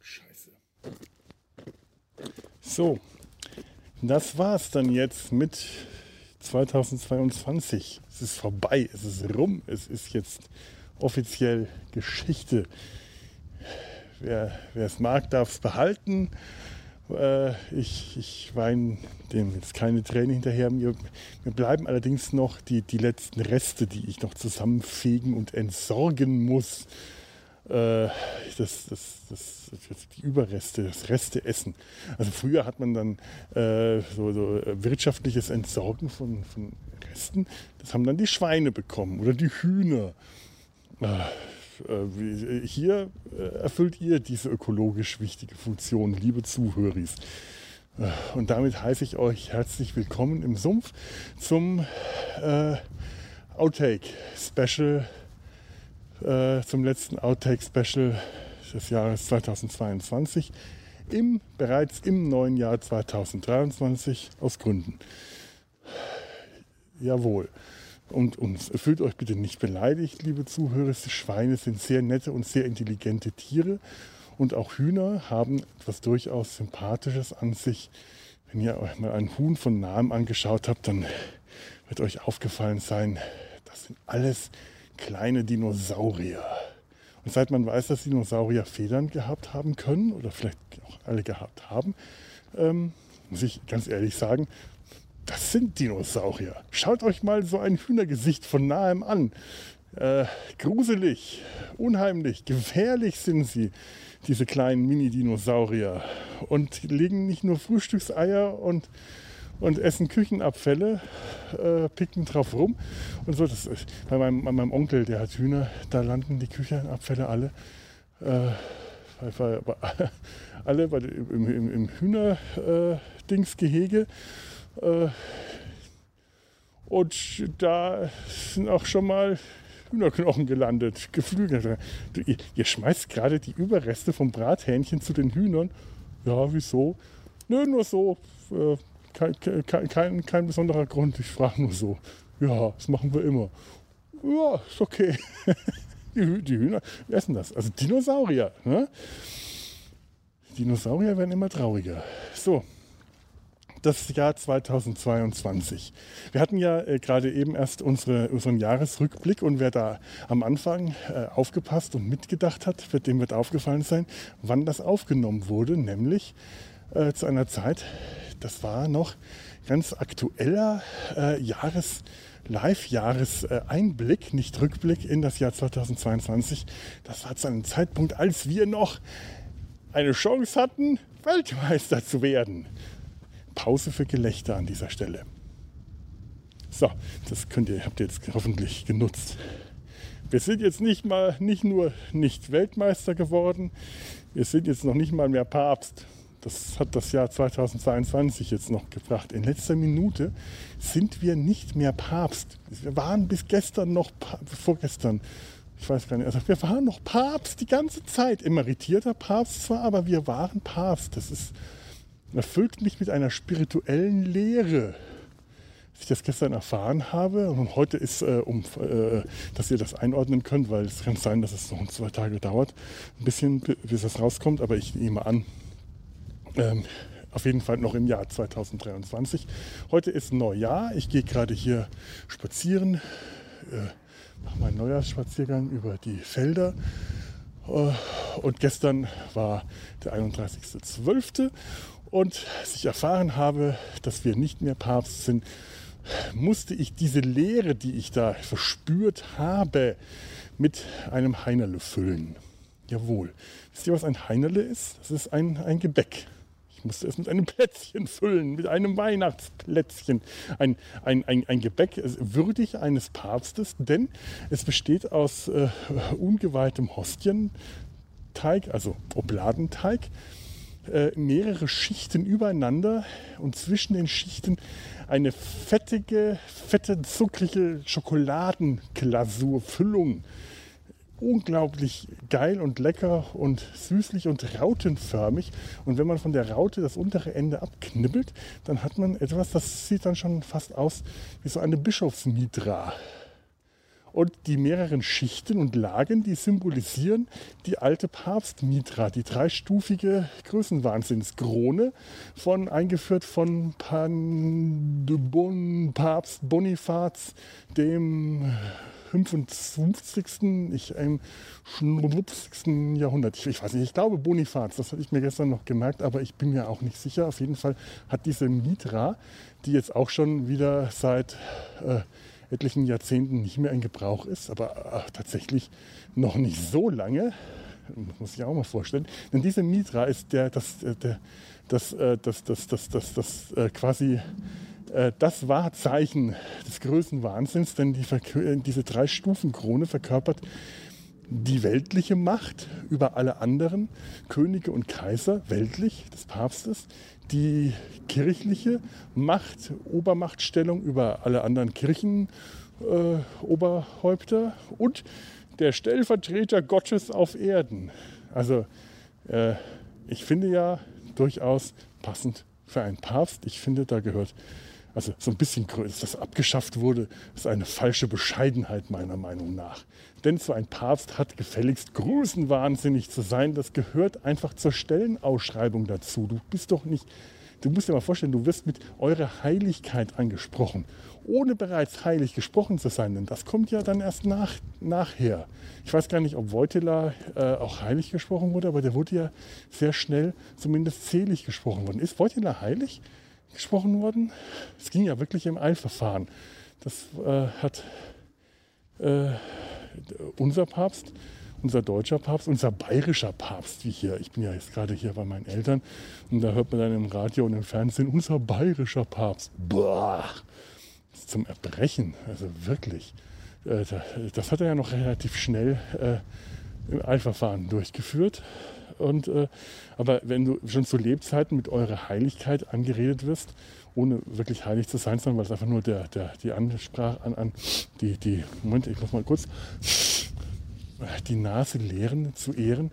Scheiße. So, das war's dann jetzt mit 2022. Es ist vorbei, es ist rum, es ist jetzt offiziell Geschichte. Wer es mag, darf es behalten. Äh, ich, ich weine dem jetzt keine Tränen hinterher. Mir, mir bleiben allerdings noch die, die letzten Reste, die ich noch zusammenfegen und entsorgen muss. Äh, das, das, das, die Überreste, das Resteessen. Also früher hat man dann äh, so, so, wirtschaftliches Entsorgen von, von Resten. Das haben dann die Schweine bekommen oder die Hühner. Äh, hier äh, erfüllt ihr diese ökologisch wichtige Funktion, liebe Zuhörer. Äh, und damit heiße ich euch herzlich willkommen im Sumpf zum äh, Outtake Special, äh, zum letzten Outtake Special des Jahres 2022, im, bereits im neuen Jahr 2023 aus Gründen. Jawohl. Und, und fühlt euch bitte nicht beleidigt, liebe Zuhörer. Schweine sind sehr nette und sehr intelligente Tiere. Und auch Hühner haben etwas durchaus Sympathisches an sich. Wenn ihr euch mal ein Huhn von nahem angeschaut habt, dann wird euch aufgefallen sein, das sind alles kleine Dinosaurier. Und seit man weiß, dass Dinosaurier Federn gehabt haben können oder vielleicht auch alle gehabt haben, ähm, muss ich ganz ehrlich sagen, das sind Dinosaurier. Schaut euch mal so ein Hühnergesicht von nahem an. Äh, gruselig, unheimlich, gefährlich sind sie, diese kleinen Mini-Dinosaurier. Und legen nicht nur Frühstückseier und, und essen Küchenabfälle, äh, picken drauf rum. Und so, das ist, bei, meinem, bei meinem Onkel, der hat Hühner, da landen die Küchenabfälle alle. Äh, alle bei, im, im, im Hühnerdingsgehege. Äh, und da sind auch schon mal Hühnerknochen gelandet, Geflügel. Ihr, ihr schmeißt gerade die Überreste vom Brathähnchen zu den Hühnern. Ja, wieso? Nö, nur so. Äh, kein, kein, kein, kein besonderer Grund. Ich frage nur so. Ja, das machen wir immer. Ja, ist okay. Die, die Hühner essen das. Also Dinosaurier. Ne? Dinosaurier werden immer trauriger. So, das Jahr 2022. Wir hatten ja äh, gerade eben erst unsere, unseren Jahresrückblick und wer da am Anfang äh, aufgepasst und mitgedacht hat, wird dem wird aufgefallen sein, wann das aufgenommen wurde, nämlich äh, zu einer Zeit, das war noch ganz aktueller äh, Jahres Live-Jahreseinblick, nicht Rückblick in das Jahr 2022. Das war zu einem Zeitpunkt, als wir noch eine Chance hatten, Weltmeister zu werden. Pause für Gelächter an dieser Stelle. So, das könnt ihr, habt ihr jetzt hoffentlich genutzt. Wir sind jetzt nicht mal, nicht nur nicht Weltmeister geworden, wir sind jetzt noch nicht mal mehr Papst. Das hat das Jahr 2022 jetzt noch gebracht. In letzter Minute sind wir nicht mehr Papst. Wir waren bis gestern noch, vorgestern, ich weiß gar nicht, also wir waren noch Papst die ganze Zeit. Emeritierter Papst zwar, aber wir waren Papst. Das ist erfüllt mich mit einer spirituellen Lehre. Als ich das gestern erfahren habe und heute ist, äh, um, äh, dass ihr das einordnen könnt, weil es kann sein, dass es noch zwei Tage dauert, ein bisschen, bis es rauskommt, aber ich nehme an, ähm, auf jeden Fall noch im Jahr 2023. Heute ist Neujahr. Ich gehe gerade hier spazieren, äh, mache meinen Neujahrsspaziergang über die Felder. Äh, und gestern war der 31.12. Und als ich erfahren habe, dass wir nicht mehr Papst sind, musste ich diese Leere, die ich da verspürt habe, mit einem Heinerle füllen. Jawohl. Wisst ihr, was ein Heinerle ist? Das ist ein, ein Gebäck. Ich musste es mit einem Plätzchen füllen, mit einem Weihnachtsplätzchen. Ein, ein, ein, ein Gebäck würdig eines Papstes, denn es besteht aus äh, ungeweihtem Hostienteig, also Obladenteig, äh, mehrere Schichten übereinander und zwischen den Schichten eine fettige, fette, zuckrige Schokoladenglasur, Füllung. unglaublich geil und lecker und süßlich und rautenförmig. Und wenn man von der Raute das untere Ende abknibbelt, dann hat man etwas, das sieht dann schon fast aus wie so eine Bischofsmitra. Und die mehreren Schichten und Lagen, die symbolisieren die alte Papstmitra, die dreistufige Größenwahnsinnskrone, von, eingeführt von Pan de bon, Papst Bonifaz, dem 55. Ich, im 50. Jahrhundert. Ich, ich, weiß nicht, ich glaube Bonifaz, das hatte ich mir gestern noch gemerkt, aber ich bin mir auch nicht sicher. Auf jeden Fall hat diese Mitra, die jetzt auch schon wieder seit äh, etlichen Jahrzehnten nicht mehr in Gebrauch ist, aber äh, tatsächlich noch nicht so lange, muss ich auch mal vorstellen. Denn diese Mitra ist der, das, äh, der, das, äh, das, das, das, das, das, das äh, quasi äh, das Wahrzeichen des größten Wahnsinns, denn die, diese Drei-Stufen-Krone verkörpert die weltliche Macht über alle anderen Könige und Kaiser, weltlich des Papstes, die kirchliche Macht, Obermachtstellung über alle anderen Kirchenoberhäupter äh, und der Stellvertreter Gottes auf Erden. Also äh, ich finde ja durchaus passend für einen Papst. Ich finde, da gehört also so ein bisschen größer, das abgeschafft wurde, ist eine falsche Bescheidenheit meiner Meinung nach. Denn so ein Papst hat gefälligst größenwahnsinnig zu sein. Das gehört einfach zur Stellenausschreibung dazu. Du bist doch nicht, du musst dir mal vorstellen, du wirst mit eurer Heiligkeit angesprochen, ohne bereits heilig gesprochen zu sein. Denn das kommt ja dann erst nach, nachher. Ich weiß gar nicht, ob Wojtyla äh, auch heilig gesprochen wurde, aber der wurde ja sehr schnell zumindest zählig gesprochen worden. Ist Wojtyla heilig? gesprochen worden. Es ging ja wirklich im Eilverfahren. Das äh, hat äh, unser Papst, unser deutscher Papst, unser bayerischer Papst, wie hier. Ich bin ja jetzt gerade hier bei meinen Eltern und da hört man dann im Radio und im Fernsehen, unser bayerischer Papst. Boah, zum Erbrechen, also wirklich. Äh, das hat er ja noch relativ schnell äh, im Eilverfahren durchgeführt. Und, äh, aber wenn du schon zu Lebzeiten mit eurer Heiligkeit angeredet wirst, ohne wirklich heilig zu sein, sondern weil es einfach nur der, der, die Ansprache an, an die, die, Moment, ich muss mal kurz die Nase leeren zu ehren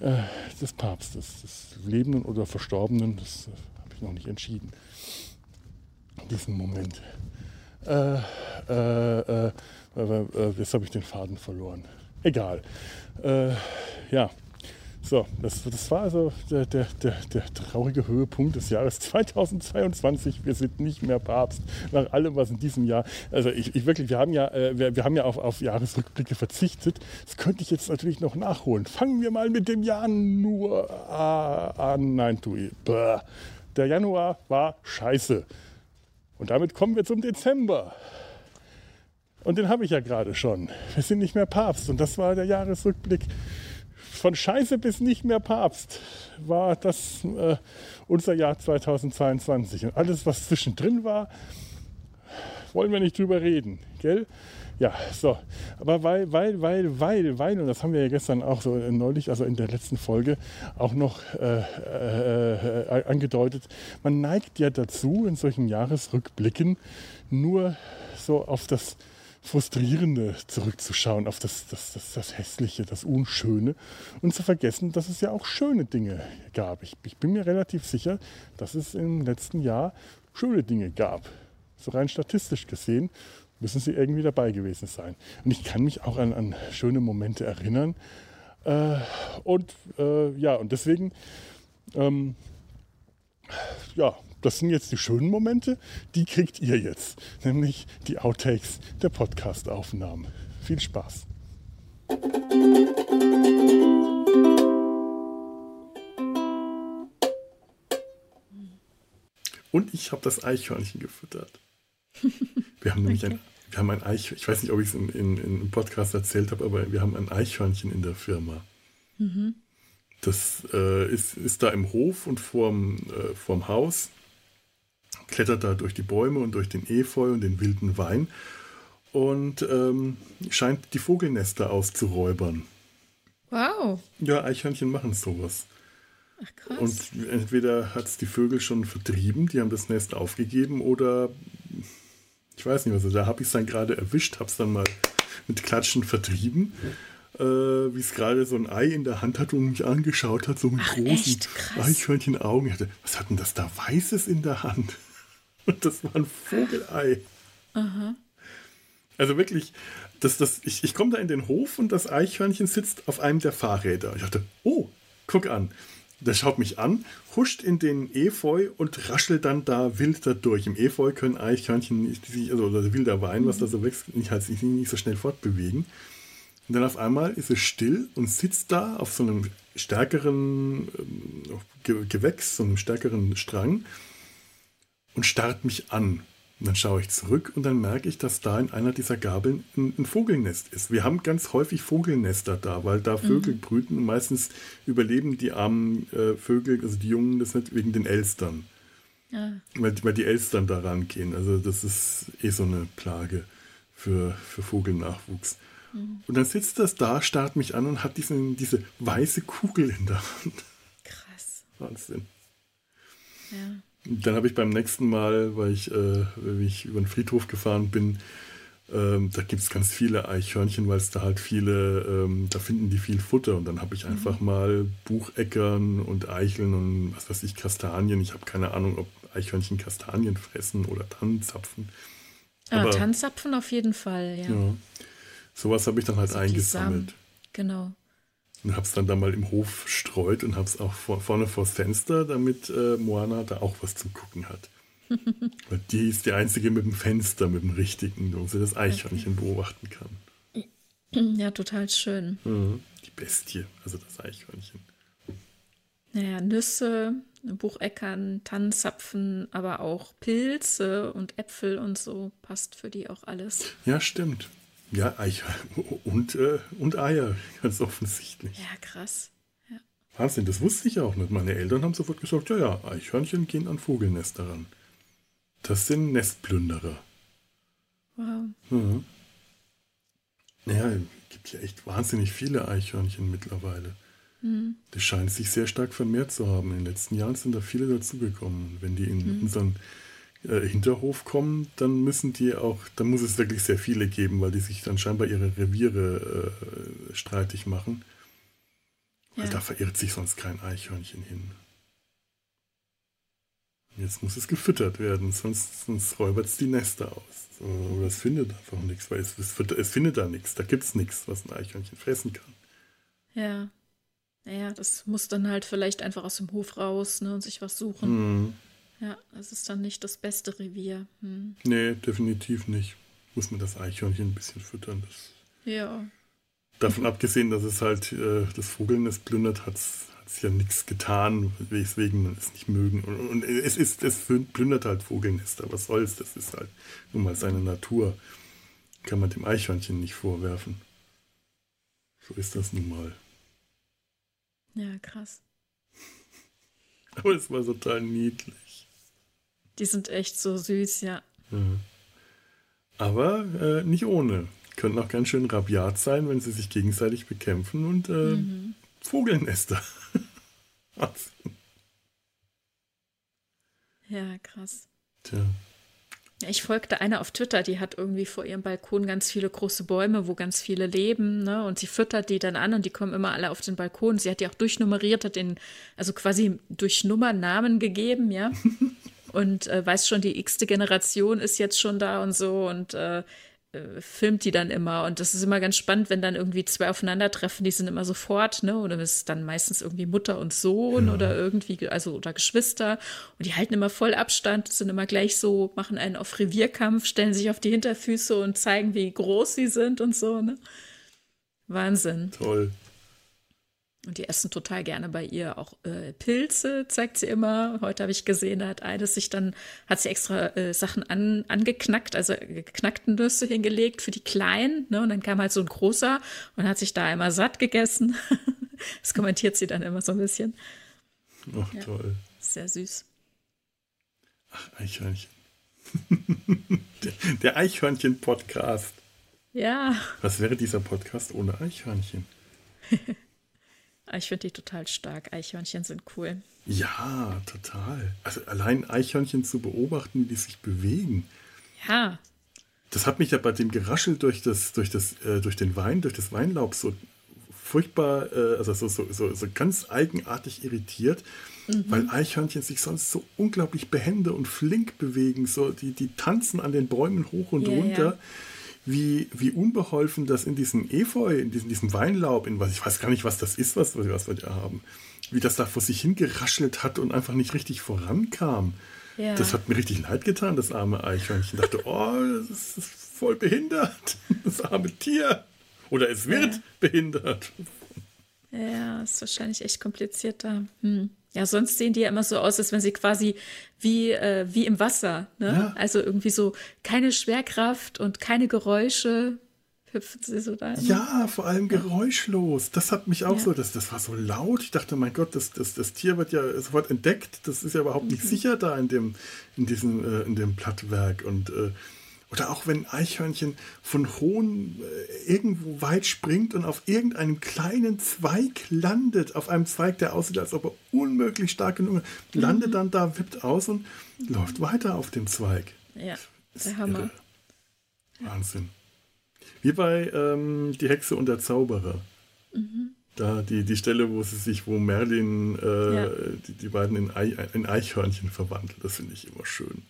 äh, des Papstes, des Lebenden oder Verstorbenen, das äh, habe ich noch nicht entschieden. In diesem Moment. Äh, äh, äh, äh jetzt habe ich den Faden verloren. Egal. ja. So, das, das war also der, der, der, der, traurige Höhepunkt des Jahres 2022. Wir sind nicht mehr Papst nach allem, was in diesem Jahr. Also ich, ich wirklich, wir haben ja, äh, wir, wir, haben ja auf, auf Jahresrückblicke verzichtet. Das könnte ich jetzt natürlich noch nachholen. Fangen wir mal mit dem Januar an. Nein, tu ich. Der Januar war scheiße. Und damit kommen wir zum Dezember. Und den habe ich ja gerade schon. Wir sind nicht mehr Papst. Und das war der Jahresrückblick von Scheiße bis nicht mehr Papst war das äh, unser Jahr 2022. Und alles, was zwischendrin war, wollen wir nicht drüber reden, gell? Ja, so. Aber weil, weil, weil, weil, weil, und das haben wir ja gestern auch so neulich, also in der letzten Folge, auch noch äh, äh, äh angedeutet, man neigt ja dazu, in solchen Jahresrückblicken nur so auf das Frustrierende zurückzuschauen, auf das, das, das, das Hässliche, das Unschöne und zu vergessen, dass es ja auch schöne Dinge gab. Ich, ich bin mir relativ sicher, dass es im letzten Jahr schöne Dinge gab. So rein statistisch gesehen müssen sie irgendwie dabei gewesen sein. Und ich kann mich auch an, an schöne Momente erinnern. Äh, und äh, ja, und deswegen ähm, ja, das sind jetzt die schönen Momente, die kriegt ihr jetzt, nämlich die Outtakes der Podcast-Aufnahmen. Viel Spaß. Und ich habe das Eichhörnchen gefüttert. Wir haben nämlich okay. ein, wir haben ein Eichhörnchen, ich weiß nicht, ob ich es in, in, in, im Podcast erzählt habe, aber wir haben ein Eichhörnchen in der Firma. Mhm. Das äh, ist, ist da im Hof und vorm, äh, vorm Haus klettert da durch die Bäume und durch den Efeu und den wilden Wein und ähm, scheint die Vogelnester auszuräubern. Wow. Ja, Eichhörnchen machen sowas. Ach, krass. Und entweder hat es die Vögel schon vertrieben, die haben das Nest aufgegeben, oder ich weiß nicht, also da habe ich es dann gerade erwischt, habe es dann mal mit Klatschen vertrieben. äh, wie es gerade so ein Ei in der Hand hat und mich angeschaut hat, so mit Ach, großen. Eichhörnchenaugen. Was hat denn das da Weißes in der Hand? Und das war ein Vogelei. Also wirklich, das, das, ich, ich komme da in den Hof und das Eichhörnchen sitzt auf einem der Fahrräder. Ich dachte, oh, guck an. Der schaut mich an, huscht in den Efeu und raschelt dann da wild da durch. Im Efeu können Eichhörnchen, also oder wilder Wein, was da so wächst, nicht, halt sich nicht so schnell fortbewegen. Und dann auf einmal ist es still und sitzt da auf so einem stärkeren ähm, Ge Gewächs, so einem stärkeren Strang und starrt mich an. Und dann schaue ich zurück und dann merke ich, dass da in einer dieser Gabeln ein, ein Vogelnest ist. Wir haben ganz häufig Vogelnester da, weil da Vögel brüten und meistens überleben die armen äh, Vögel, also die Jungen, das nicht wegen den Elstern. Ja. Weil, weil die Elstern da rangehen. Also das ist eh so eine Plage für, für Vogelnachwuchs. Und dann sitzt das da, starrt mich an und hat diesen, diese weiße Kugel in der Hand. Krass. Wahnsinn. Ja. Dann habe ich beim nächsten Mal, weil ich, äh, ich über den Friedhof gefahren bin, ähm, da gibt es ganz viele Eichhörnchen, weil es da halt viele, ähm, da finden die viel Futter. Und dann habe ich einfach mal Bucheckern und Eicheln und was weiß ich, Kastanien. Ich habe keine Ahnung, ob Eichhörnchen Kastanien fressen oder Tannenzapfen. Ah, Aber- Tanzapfen auf jeden Fall, ja. Ja. Sowas habe ich dann halt So die eingesammelt. Samen. Genau. Und habe es dann da mal im Hof streut und habe es auch vor, vorne vors Fenster, damit äh, Moana da auch was zum Gucken hat. Weil die ist die einzige mit dem Fenster, mit dem richtigen, wo sie das Eichhörnchen beobachten kann. Ja, total schön. Mhm. Die Bestie, also das Eichhörnchen. Naja, Nüsse, Bucheckern, Tannenzapfen, aber auch Pilze und Äpfel und so passt für die auch alles. Ja, stimmt. Ja, Eichhörnchen und, äh, und Eier, ganz offensichtlich. Ja, krass. Wahnsinn, das wusste ich auch nicht. Meine Eltern haben sofort gesagt, ja, ja, Eichhörnchen gehen an Vogelnester ran. Das sind Nestplünderer. Wow. Mhm. Ja, es gibt ja echt wahnsinnig viele Eichhörnchen mittlerweile. Das scheint sich sehr stark vermehrt zu haben. In den letzten Jahren sind da viele dazugekommen. Und wenn die in unseren äh, Hinterhof kommen, dann müssen die auch, dann muss es wirklich sehr viele geben, weil die sich dann scheinbar ihre Reviere äh, streitig machen. Weil Ja. da verirrt sich sonst kein Eichhörnchen hin. Jetzt muss es gefüttert werden, sonst, sonst räubert es die Nester aus. Oder es findet einfach nichts, weil es, es, es findet da nichts. Da gibt es nichts, was ein Eichhörnchen fressen kann. Ja. Naja, das muss dann halt vielleicht einfach aus dem Hof raus ne, und sich was suchen. Hm. Ja, das ist dann nicht das beste Revier. Hm. Nee, definitiv nicht. Muss man das Eichhörnchen ein bisschen füttern. Das, Ja. davon abgesehen, dass es halt äh, das Vogelnest plündert, hat es ja nichts getan, weswegen man es nicht mögen. Und, und es, ist, es plündert halt Vogelnester. Was soll's? Das ist halt nun mal seine Natur. Kann man dem Eichhörnchen nicht vorwerfen. So ist das nun mal. Ja, krass. Aber es war total niedlich. Die sind echt so süß, ja. Ja. Aber äh, nicht ohne. Können auch ganz schön rabiat sein, wenn sie sich gegenseitig bekämpfen und äh, Vogelnester. Wahnsinn. Ja, krass. Tja. Ja, Ich folgte einer auf Twitter, die hat irgendwie vor ihrem Balkon ganz viele große Bäume, wo ganz viele leben, ne? Und sie füttert die dann an und die kommen immer alle auf den Balkon. Sie hat die auch durchnummeriert, hat den, also quasi durch Nummern Namen gegeben, ja. und äh, weiß schon, die x-te Generation ist jetzt schon da und so und äh, äh, filmt die dann immer. Und das ist immer ganz spannend, wenn dann irgendwie zwei aufeinandertreffen, die sind immer sofort, ne? Oder es ist dann meistens irgendwie Mutter und Sohn oder irgendwie, also oder Geschwister. Und die halten immer voll Abstand, sind immer gleich so, machen einen auf Revierkampf, stellen sich auf die Hinterfüße und zeigen, wie groß sie sind und so, ne? Wahnsinn. Toll. Und die essen total gerne bei ihr auch äh, Pilze, zeigt sie immer. Heute habe ich gesehen, da hat eines sich dann, hat sie extra äh, Sachen an, angeknackt, also geknackten Nüsse hingelegt für die Kleinen. Ne? Und dann kam halt so ein großer und hat sich da einmal satt gegessen. das kommentiert sie dann immer so ein bisschen. Ach, Ja. toll. Sehr süß. Eichhörnchen. der, der Eichhörnchen-Podcast. Ja, Was wäre dieser Podcast ohne Eichhörnchen? ich finde die total stark. Eichhörnchen sind cool. Ja, total. Also allein Eichhörnchen zu beobachten, die sich bewegen. Ja, Das hat mich ja bei dem Geraschel durch, das, durch, das, äh, durch den Wein, durch das Weinlaub so furchtbar, äh, also so, so, so, so ganz eigenartig irritiert, mhm. weil Eichhörnchen sich sonst so unglaublich behende und flink bewegen. So, die, die tanzen an den Bäumen hoch und ja, runter. Ja. Wie, wie unbeholfen das in diesem Efeu, in diesem, diesem Weinlaub, in was ich weiß gar nicht, was das ist, was, was wir da haben, wie das da vor sich hingeraschelt hat und einfach nicht richtig vorankam. Ja. Das hat mir richtig leid getan, das arme Eichhörnchen. Ich dachte, oh, das ist voll behindert, das arme Tier. Oder es wird ja. behindert. Ja, ist wahrscheinlich echt komplizierter. Hm. Ja, sonst sehen die ja immer so aus, als wenn sie quasi wie, äh, wie im Wasser. Ne? Ja. Also irgendwie so keine Schwerkraft und keine Geräusche. Hüpfen sie so da. Ja, vor allem geräuschlos. Das hat mich auch ja. so, das, das war so laut. Ich dachte, mein Gott, das, das, das Tier wird ja sofort entdeckt. Das ist ja überhaupt nicht mhm. sicher da in dem, in diesem, äh, in dem Plattwerk. Und äh, oder auch wenn Eichhörnchen von hohen äh, irgendwo weit springt und auf irgendeinem kleinen Zweig landet, auf einem Zweig, der aussieht, als ob er unmöglich stark genug ist, mhm. landet dann da, wippt aus und mhm. läuft weiter auf dem Zweig. Ja, der Hammer. Irre. Wahnsinn. Wie bei ähm, Die Hexe und der Zauberer. Mhm. Da die, die Stelle, wo sie sich, wo Merlin äh, ja. die, die beiden in, Ei, in Eichhörnchen verwandelt, das finde ich immer schön.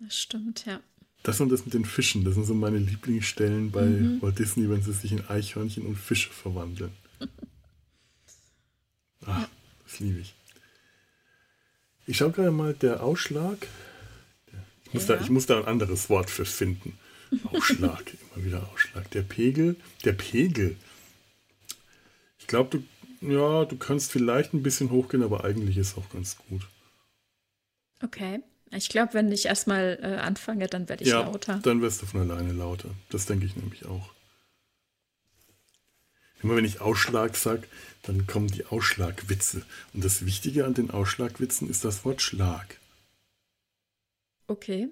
Das stimmt, ja. Das und das mit den Fischen, das sind so meine Lieblingsstellen bei mhm. Walt Disney, wenn sie sich in Eichhörnchen und Fische verwandeln. Ach, das liebe ich. Ich schaue gerade mal, der Ausschlag. Ich muss, ja. da, ich muss da ein anderes Wort für finden. Ausschlag, immer wieder Ausschlag. Der Pegel, der Pegel. Ich glaube, du, ja, du kannst vielleicht ein bisschen hochgehen, aber eigentlich ist es auch ganz gut. Okay. Ich glaube, wenn ich erstmal äh, anfange, dann werde ich ja, lauter. Dann wirst du von alleine lauter. Das denke ich nämlich auch. Immer wenn ich Ausschlag sage, dann kommen die Ausschlagwitze. Und das Wichtige an den Ausschlagwitzen ist das Wort Schlag. Okay.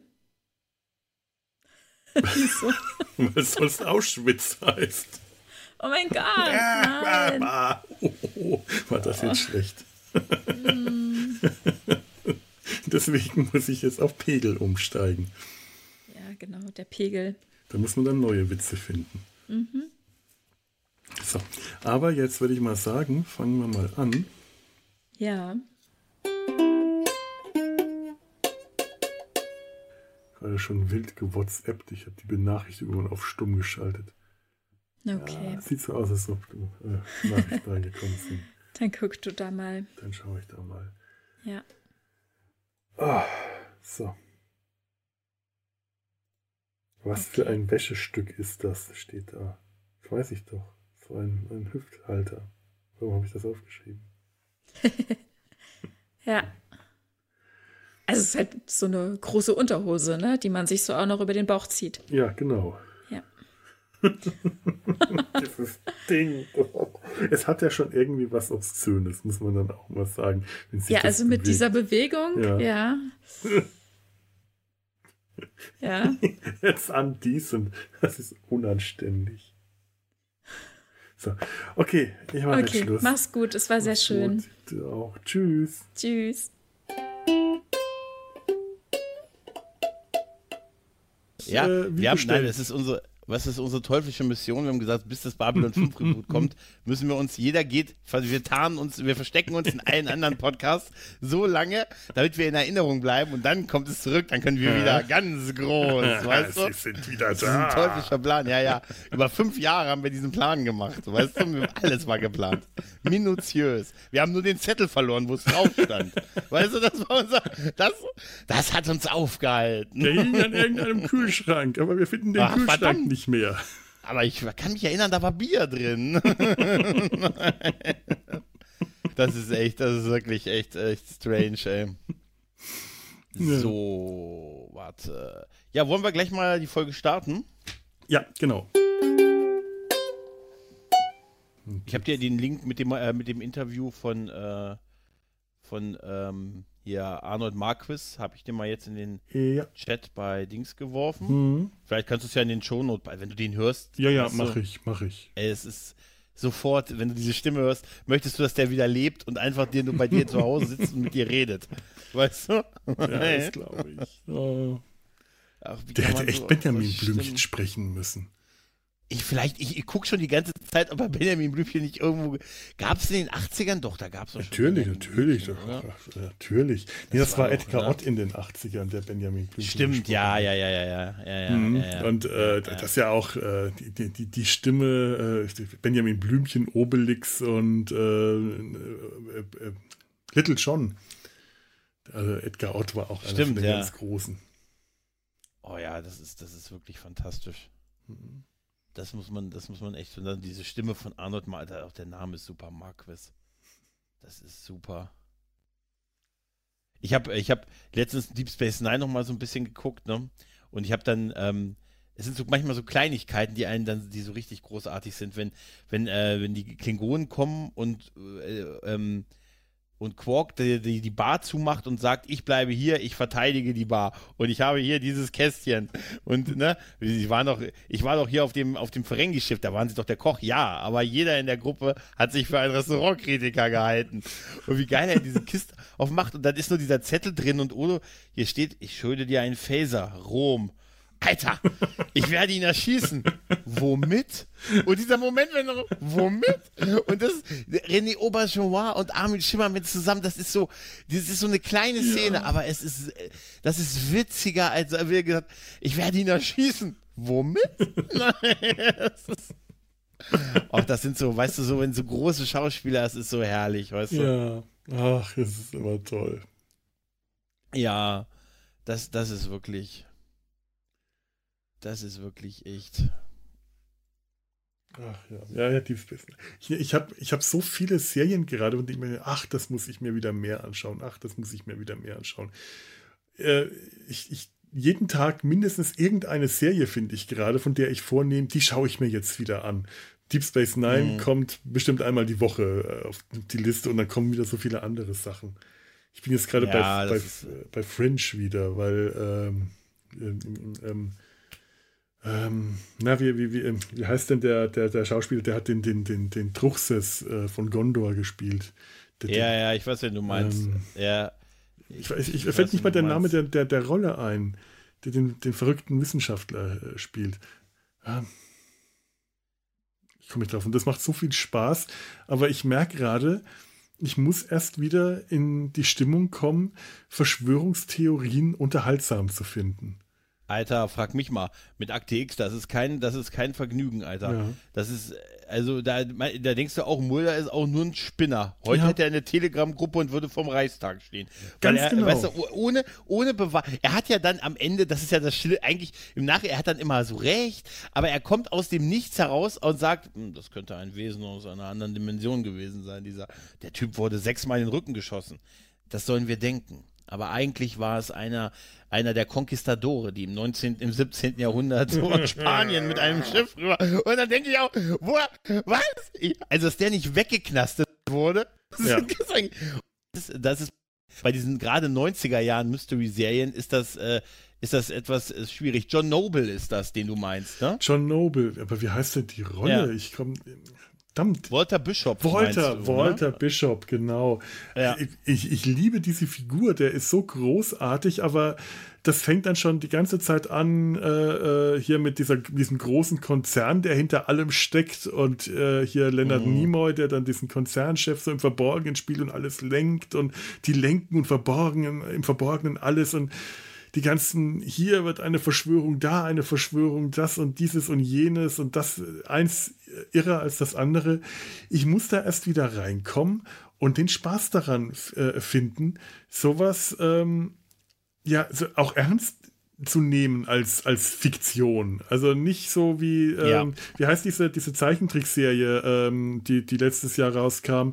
Wieso? Weil es sonst Auschwitz heißt. Oh mein Gott. Nein. Oh, oh, war das jetzt schlecht? Mm. Deswegen muss ich jetzt auf Pegel umsteigen. Ja, genau, der Pegel. Da muss man dann neue Witze finden. Mhm. So, aber jetzt würde ich mal sagen, fangen wir mal an. Ja. Gerade schon wild gewhatsappt. Ich habe die Benachrichtigungen auf stumm geschaltet. Okay. Ja, sieht so aus, als ob du äh, Nachrichten reingekommen sind. Dann guckst du da mal. Dann schaue ich da mal. Ja. Ah, so. Was für ein Wäschestück ist das, steht da. Das weiß ich doch. So ein, ein Hüfthalter. Warum habe ich das aufgeschrieben? ja. Also es ist halt so eine große Unterhose, ne, die man sich so auch noch über den Bauch zieht. Ja, genau. Dieses Ding. Es hat ja schon irgendwie was Obszönes, muss man dann auch mal sagen. Ja, also mit bewegt. dieser Bewegung, ja. Ja. ja. Jetzt an diesen, das ist unanständig. So, okay, ich mache okay, jetzt Schluss. Mach's gut, es war mach's sehr schön. Gut. Du auch. Tschüss. Tschüss. Ja, äh, wir haben, nein, es ist unsere, was ist unsere teuflische Mission? Wir haben gesagt, bis das Babylon 5 Reboot kommt, müssen wir uns, jeder geht, wir tarnen uns, wir verstecken uns in allen anderen Podcasts so lange, damit wir in Erinnerung bleiben und dann kommt es zurück, dann können wir wieder ganz groß, weißt du? Sie sind wieder da. Das ist ein teuflischer Plan, ja, ja. Über fünf Jahre haben wir diesen Plan gemacht, weißt du? Alles war geplant. Minutiös. Wir haben nur den Zettel verloren, wo es drauf stand. Weißt du, das war unser, das, das hat uns aufgehalten. Der hing an irgendeinem Kühlschrank, aber wir finden den Ach, Kühlschrank verdammt. nicht nicht mehr. Aber ich kann mich erinnern, da war Bier drin. das ist echt, das ist wirklich echt, echt strange, ey. So, warte. Ja, wollen wir gleich mal die Folge starten? Ja, genau. Ich habe dir den Link mit dem, äh, mit dem Interview von, äh, von ähm, hier Arnold Marquis habe ich dir mal jetzt in den ja. Chat bei Dings geworfen. Mhm. Vielleicht kannst du es ja in den Shownote, wenn du den hörst. Ja, ja, mache ich, mache ich. Ey, es ist sofort, wenn du diese Stimme hörst, möchtest du, dass der wieder lebt und einfach dir nur bei dir zu Hause sitzt und mit dir redet. Weißt du? Ja, das glaube ich. Oh. Ach, der hätte echt so Benjamin Blümchen sprechen müssen. Ich vielleicht, ich, ich gucke schon die ganze Zeit, ob er Benjamin Blümchen nicht irgendwo. Gab es in den 80ern? Doch, da gab es Natürlich, natürlich, doch, natürlich. Nee, das, das war, war Edgar ne? Ott in den 80ern, der Benjamin Blümchen. Stimmt, ja, ja, ja, ja, ja, ja, mhm. ja, ja. Und äh, das ist ja auch äh, die, die, die Stimme, äh, Benjamin Blümchen, Obelix und äh, äh, äh, Little John. Also Edgar Ott war auch einer Stimmt, den ganz Großen. Oh ja, das ist, das ist wirklich fantastisch. Mhm. Das muss man, das muss man echt. Und dann diese Stimme von Arnold Malter, auch der Name ist super, Marquis. Das ist super. Ich habe ich hab letztens Deep Space Nine noch mal so ein bisschen geguckt, ne? Und ich habe dann, ähm, es sind so manchmal so Kleinigkeiten, die einen dann, die so richtig großartig sind, wenn, wenn, äh, wenn die Klingonen kommen und äh, ähm, und Quark die, die, die Bar zumacht und sagt, ich bleibe hier, ich verteidige die Bar und ich habe hier dieses Kästchen. Und ne, ich war noch, ich war doch hier auf dem auf dem Ferengi-Schiff, da waren sie doch der Koch, ja, aber jeder in der Gruppe hat sich für einen Restaurantkritiker gehalten. Und wie geil er diese Kiste aufmacht und dann ist nur dieser Zettel drin und Odo, hier steht, ich schulde dir einen Phaser, Rom Alter, ich werde ihn erschießen. Womit? Und dieser Moment, wenn er, womit? Und das, René Auberjonois und Armin Schimmermann zusammen, das ist so, das ist so eine kleine Szene, ja. aber es ist, das ist witziger, als er wir gesagt, ich werde ihn erschießen. Womit? Nein, das Auch das sind so, weißt du, so, wenn so große Schauspieler, es ist so herrlich, weißt du? Ja, ach, es ist immer toll. Ja, das, das ist wirklich. Das ist wirklich echt. Ach ja, ja, ja, die Ich, ich habe ich hab so viele Serien gerade und ich meine, ach, das muss ich mir wieder mehr anschauen. Ach, das muss ich mir wieder mehr anschauen. Äh, ich, ich, jeden Tag mindestens irgendeine Serie finde ich gerade, von der ich vornehme, die schaue ich mir jetzt wieder an. Deep Space Nine mhm. kommt bestimmt einmal die Woche äh, auf die Liste und dann kommen wieder so viele andere Sachen. Ich bin jetzt gerade ja, bei, bei, bei, Fringe wieder, weil ähm, ähm, ähm ähm, na, wie, wie, wie, ähm, wie heißt denn der, der, der Schauspieler, der hat den, den, den, den Truchsess äh, von Gondor gespielt. Der, ja, ja, ich weiß, wen du meinst. Ähm, ja. Ich, ich, ich, ich fällt nicht mal der Name der, der, der Rolle ein, der den, den verrückten Wissenschaftler äh, spielt. Ja. Ich komme nicht drauf. Und das macht so viel Spaß. Aber ich merke gerade, ich muss erst wieder in die Stimmung kommen, Verschwörungstheorien unterhaltsam zu finden. Alter, frag mich mal, mit Akte X, das ist kein, das ist kein Vergnügen, Alter. Ja. Das ist, also da, da denkst du auch, Mulder ist auch nur ein Spinner. Heute ja. hätte er eine Telegram-Gruppe und würde vom Reichstag stehen. Ganz er, genau. Weißt du, ohne, ohne Beweis. Er hat ja dann am Ende, das ist ja das Schlimme, eigentlich im Nachhinein, er hat dann immer so recht, aber er kommt aus dem Nichts heraus und sagt, hm, das könnte ein Wesen aus einer anderen Dimension gewesen sein. Dieser, der Typ wurde sechsmal in den Rücken geschossen. Das sollen wir denken. Aber eigentlich war es einer, einer der Konquistadore, die im 19., im 17. Jahrhundert so in Spanien mit einem Schiff rüber. Und dann denke ich auch, wo, was? Also, dass der nicht weggeknastet wurde. Das, ja. ist, das ist bei diesen gerade 90er Jahren Mystery-Serien ist das, äh, ist das etwas äh, schwierig. John Noble ist das, den du meinst, ne? John Noble, aber wie heißt denn die Rolle? Ja. Ich komme Verdammt. Walter Bishop. Walter, du, Walter ne? Bishop, genau. Ja. Ich, ich liebe diese Figur, der ist so großartig, aber das fängt dann schon die ganze Zeit an, äh, äh, hier mit dieser, diesem großen Konzern, der hinter allem steckt und äh, hier Leonard mhm. Nimoy, der dann diesen Konzernchef so im Verborgenen spielt und alles lenkt und die lenken und verborgen, im Verborgenen alles und die ganzen, hier wird eine Verschwörung, da eine Verschwörung, das und dieses und jenes und das, eins irrer als das andere. Ich muss da erst wieder reinkommen und den Spaß daran äh, finden, sowas ähm, ja so auch ernst zu nehmen als, als Fiktion. Also nicht so wie, ähm, ja. wie heißt diese, diese Zeichentrickserie, ähm, die, die letztes Jahr rauskam,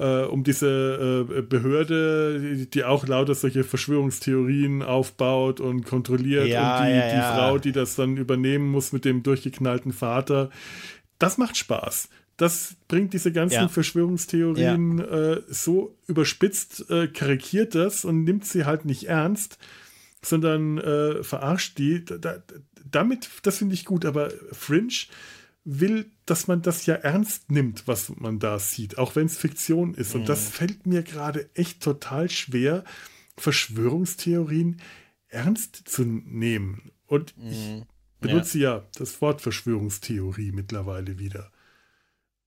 äh, um diese äh, Behörde, die, die, auch lauter solche Verschwörungstheorien aufbaut und kontrolliert ja, und die, ja, die Frau, die das dann übernehmen muss mit dem durchgeknallten Vater. Das macht Spaß. Das bringt diese ganzen Verschwörungstheorien äh, so überspitzt, äh, karikiert das und nimmt sie halt nicht ernst, sondern äh, verarscht die. Da, damit, das finde ich gut, aber Fringe will, dass man das ja ernst nimmt, was man da sieht, auch wenn es Fiktion ist. Und das mhm. fällt mir gerade echt total schwer, Verschwörungstheorien ernst zu nehmen. Und mhm. ich benutze ja. ja das Wort Verschwörungstheorie mittlerweile wieder.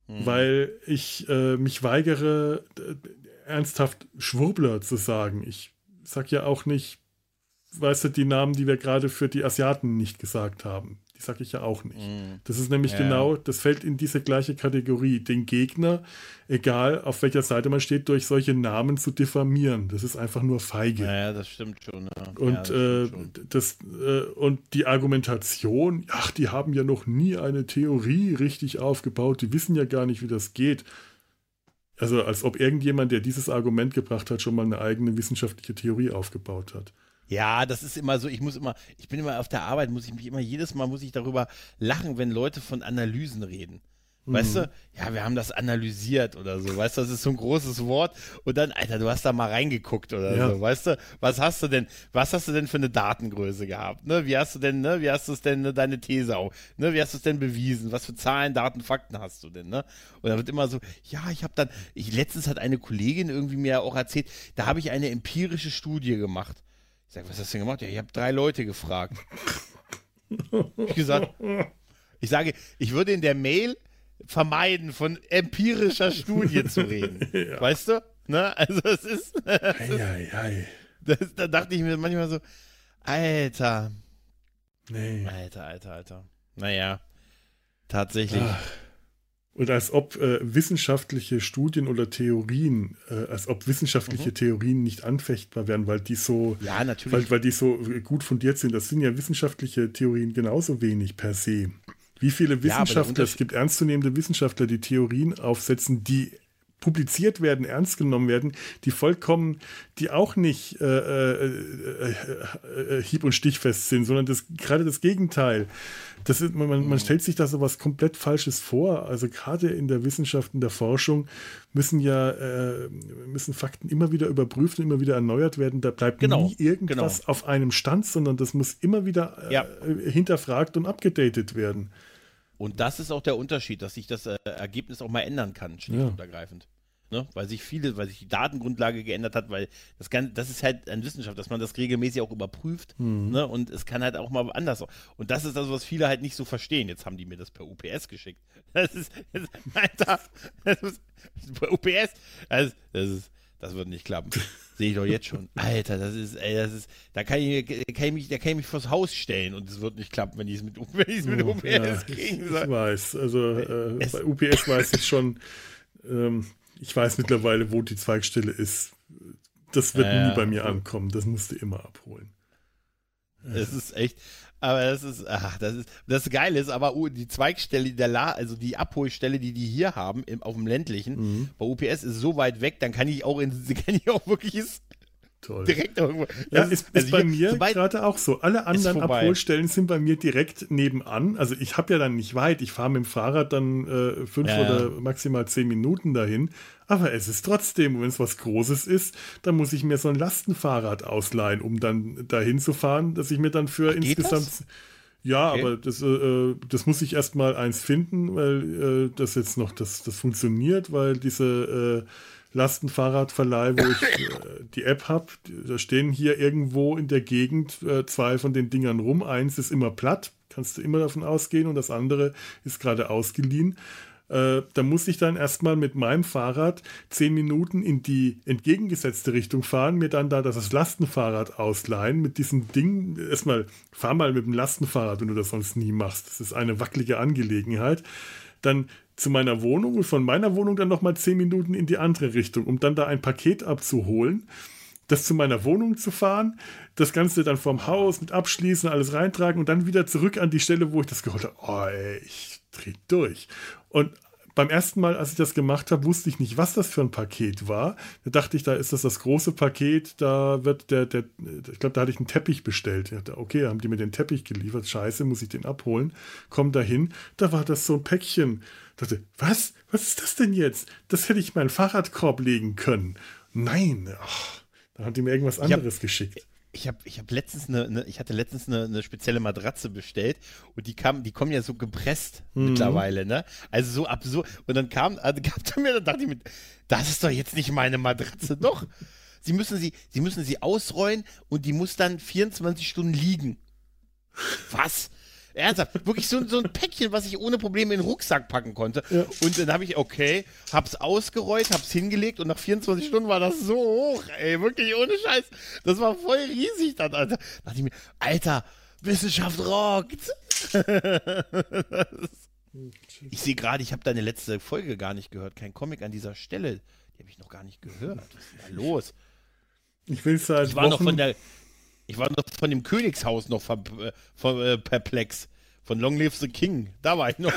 Mhm. Weil ich äh, mich weigere, ernsthaft Schwurbler zu sagen. Ich sag ja auch nicht, weißt du, die Namen, die wir gerade für die Asiaten nicht gesagt haben sage ich ja auch nicht. Mm. Das ist nämlich ja. genau, das fällt in diese gleiche Kategorie, den Gegner, egal auf welcher Seite man steht, durch solche Namen zu diffamieren. Das ist einfach nur feige. Ja, ja das stimmt schon. Ja. Und, ja, das, äh, schon. das äh, und die Argumentation, ach, die haben ja noch nie eine Theorie richtig aufgebaut, die wissen ja gar nicht, wie das geht. Also als ob irgendjemand, der dieses Argument gebracht hat, schon mal eine eigene wissenschaftliche Theorie aufgebaut hat. Ja, das ist immer so, ich muss immer, ich bin immer auf der Arbeit, muss ich mich immer, jedes Mal muss ich darüber lachen, wenn Leute von Analysen reden. Weißt mhm. du, ja, wir haben das analysiert oder so, weißt du, das ist so ein großes Wort und dann, Alter, du hast da mal reingeguckt oder ja. so, weißt du, was hast du denn, was hast du denn für eine Datengröße gehabt, ne, wie hast du denn, ne, wie hast du es denn, ne, deine These auch, ne, wie hast du es denn bewiesen, was für Zahlen, Daten, Fakten hast du denn, ne, und da wird immer so, ja, ich habe dann, ich, letztens hat eine Kollegin irgendwie mir auch erzählt, da habe ich eine empirische Studie gemacht, ich sage, was hast du denn gemacht? Ja, ich habe drei Leute gefragt. ich gesagt, ich sage, ich würde in der Mail vermeiden, von empirischer Studie zu reden. ja. Weißt du? Ne? Also es ist. ei, ei, ei. Das, da dachte ich mir manchmal so, Alter. Nee. Alter, Alter, Alter. Naja, tatsächlich. Ach. Und als ob äh, wissenschaftliche Studien oder Theorien, äh, als ob wissenschaftliche mhm. Theorien nicht anfechtbar wären, weil die so, ja, natürlich. Weil, weil die so gut fundiert sind. Das sind ja wissenschaftliche Theorien genauso wenig per se. Wie viele Wissenschaftler, ja, es gibt ernstzunehmende Wissenschaftler, die Theorien aufsetzen, die publiziert werden, ernst genommen werden, die vollkommen, die auch nicht äh, äh, äh, äh hieb- und stichfest sind, sondern das, gerade das Gegenteil. Das ist, man, man mhm. stellt sich da so was komplett Falsches vor. Also gerade in der Wissenschaft, in der Forschung müssen ja äh, müssen Fakten immer wieder überprüft und immer wieder erneuert werden. Da bleibt genau, nie irgendwas genau. auf einem Stand, sondern das muss immer wieder äh, ja. hinterfragt und abgedatet werden. Und das ist auch der Unterschied, dass sich das äh, Ergebnis auch mal ändern kann, schlicht ja. und ergreifend. Ne? Weil sich viele, weil sich die Datengrundlage geändert hat, weil das kann, das ist halt eine Wissenschaft, dass man das regelmäßig auch überprüft. Mhm. Ne? Und es kann halt auch mal anders. Und das ist das, was viele halt nicht so verstehen. Jetzt haben die mir das per UPS geschickt. Das ist, das, Alter, das ist, per UPS. Das, das ist, das wird nicht klappen. Sehe ich doch jetzt schon. Alter, das ist, ey, das ist, da kann ich, kann ich mich, da kann ich mich vors Haus stellen und es wird nicht klappen, wenn ich es mit, wenn ich es mit UPS ja, kriegen soll. Ich weiß, also äh, bei UPS weiß ich schon, ähm, ich weiß mittlerweile, wo die Zweigstelle ist. Das wird ja, nie bei mir ankommen. Das musst du immer abholen. Es ist echt, aber das ist, ach, das ist, das Geile ist aber die Zweigstelle der La, also die Abholstelle, die die hier haben, im, auf dem ländlichen, mhm. bei UPS ist so weit weg, dann kann ich auch in, kann ich auch wirklich Toll. Direkt irgendwo. Ja, ist, ist also bei mir gerade auch so. Alle anderen Abholstellen sind bei mir direkt nebenan. Also ich habe ja dann nicht weit. Ich fahre mit dem Fahrrad dann äh, fünf ja, oder maximal zehn Minuten dahin. Aber es ist trotzdem, wenn es was Großes ist, dann muss ich mir so ein Lastenfahrrad ausleihen, um dann dahin zu fahren, dass ich mir dann für Ach, insgesamt. Das? Ja, okay. aber das, äh, äh, das muss ich erst mal eins finden, weil äh, das jetzt noch, das, das funktioniert, weil diese äh, Lastenfahrradverleih, wo ich äh, die App habe. Da stehen hier irgendwo in der Gegend äh, zwei von den Dingern rum. Eins ist immer platt, kannst du immer davon ausgehen, und das andere ist gerade ausgeliehen. Äh, da muss ich dann erstmal mit meinem Fahrrad zehn Minuten in die entgegengesetzte Richtung fahren, mir dann da das Lastenfahrrad ausleihen mit diesem Ding. Erstmal fahr mal mit dem Lastenfahrrad, wenn du das sonst nie machst. Das ist eine wackelige Angelegenheit. Dann zu meiner Wohnung und von meiner Wohnung dann nochmal zehn Minuten in die andere Richtung, um dann da ein Paket abzuholen, das zu meiner Wohnung zu fahren, das Ganze dann vom Haus mit abschließen, alles reintragen und dann wieder zurück an die Stelle, wo ich das geholt habe. Oh, ey, ich dreh durch. Und beim ersten Mal, als ich das gemacht habe, wusste ich nicht, was das für ein Paket war. Da dachte ich, da ist das das große Paket, da wird der, der ich glaube, da hatte ich einen Teppich bestellt. Ich dachte, okay, haben die mir den Teppich geliefert, scheiße, muss ich den abholen. Komm dahin, da war das so ein Päckchen dachte, was? Was ist das denn jetzt? Das hätte ich in meinen Fahrradkorb legen können. Nein, ach, da hat die mir irgendwas anderes ich hab, geschickt. Ich habe ich hab letztens eine, eine, ich hatte letztens eine, eine, spezielle Matratze bestellt und die kam, die kommen ja so gepresst mhm. mittlerweile, ne? Also so absurd. Und dann kam, also kam da mir, dann dachte ich mir, das ist doch jetzt nicht meine Matratze, doch. Sie müssen sie, sie müssen sie ausrollen und die muss dann 24 Stunden liegen. Was? Ernsthaft, wirklich so, so ein Päckchen, was ich ohne Probleme in den Rucksack packen konnte. Ja. Und dann habe ich, okay, hab's ausgerollt, hab's hingelegt und nach 24 Stunden war das so hoch, ey, wirklich ohne Scheiß. Das war voll riesig dann, Alter. Da dachte ich mir, Alter, Wissenschaft rockt. ich sehe gerade, ich habe deine letzte Folge gar nicht gehört. Kein Comic an dieser Stelle. Die habe ich noch gar nicht gehört. Was ist denn da los? Ich will es halt. Ich war Wochen noch von der ich war noch von dem Königshaus noch ver, ver, äh, perplex. Von Long Live the King. Da war ich noch.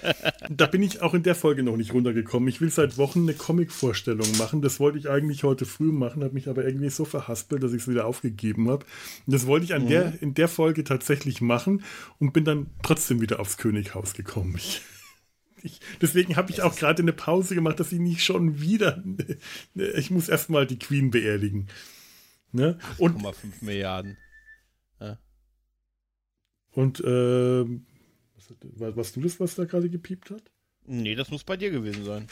da bin ich auch in der Folge noch nicht runtergekommen. Ich will seit Wochen eine Comic-Vorstellung machen. Das wollte ich eigentlich heute früh machen, habe mich aber irgendwie so verhaspelt, dass ich es wieder aufgegeben habe. Und das wollte ich an mhm. der, in der Folge tatsächlich machen und bin dann trotzdem wieder aufs Könighaus gekommen. Ich, ich, deswegen habe ich auch gerade eine Pause gemacht, dass ich nicht schon wieder. Ich muss erstmal die Queen beerdigen. Ne? Und 8,5 Milliarden. Ja. Und äh, was, warst du das, was da gerade gepiept hat? Nee, das muss bei dir gewesen sein.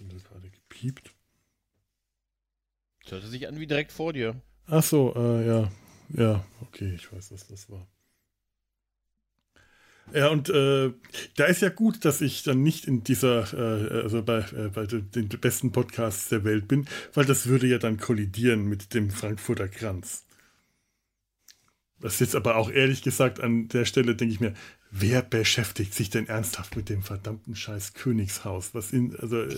Was hat gerade gepiept? Das hörte sich an wie direkt vor dir. Ach so, äh, ja. Ja, okay, ich weiß, was das war. Ja, und äh, da ist ja gut, dass ich dann nicht in dieser, äh, also bei, äh, bei den besten Podcasts der Welt bin, weil das würde ja dann kollidieren mit dem Frankfurter Kranz. Das jetzt aber auch ehrlich gesagt an der Stelle, denke ich mir, wer beschäftigt sich denn ernsthaft mit dem verdammten Scheiß Königshaus? Was in, also. Äh,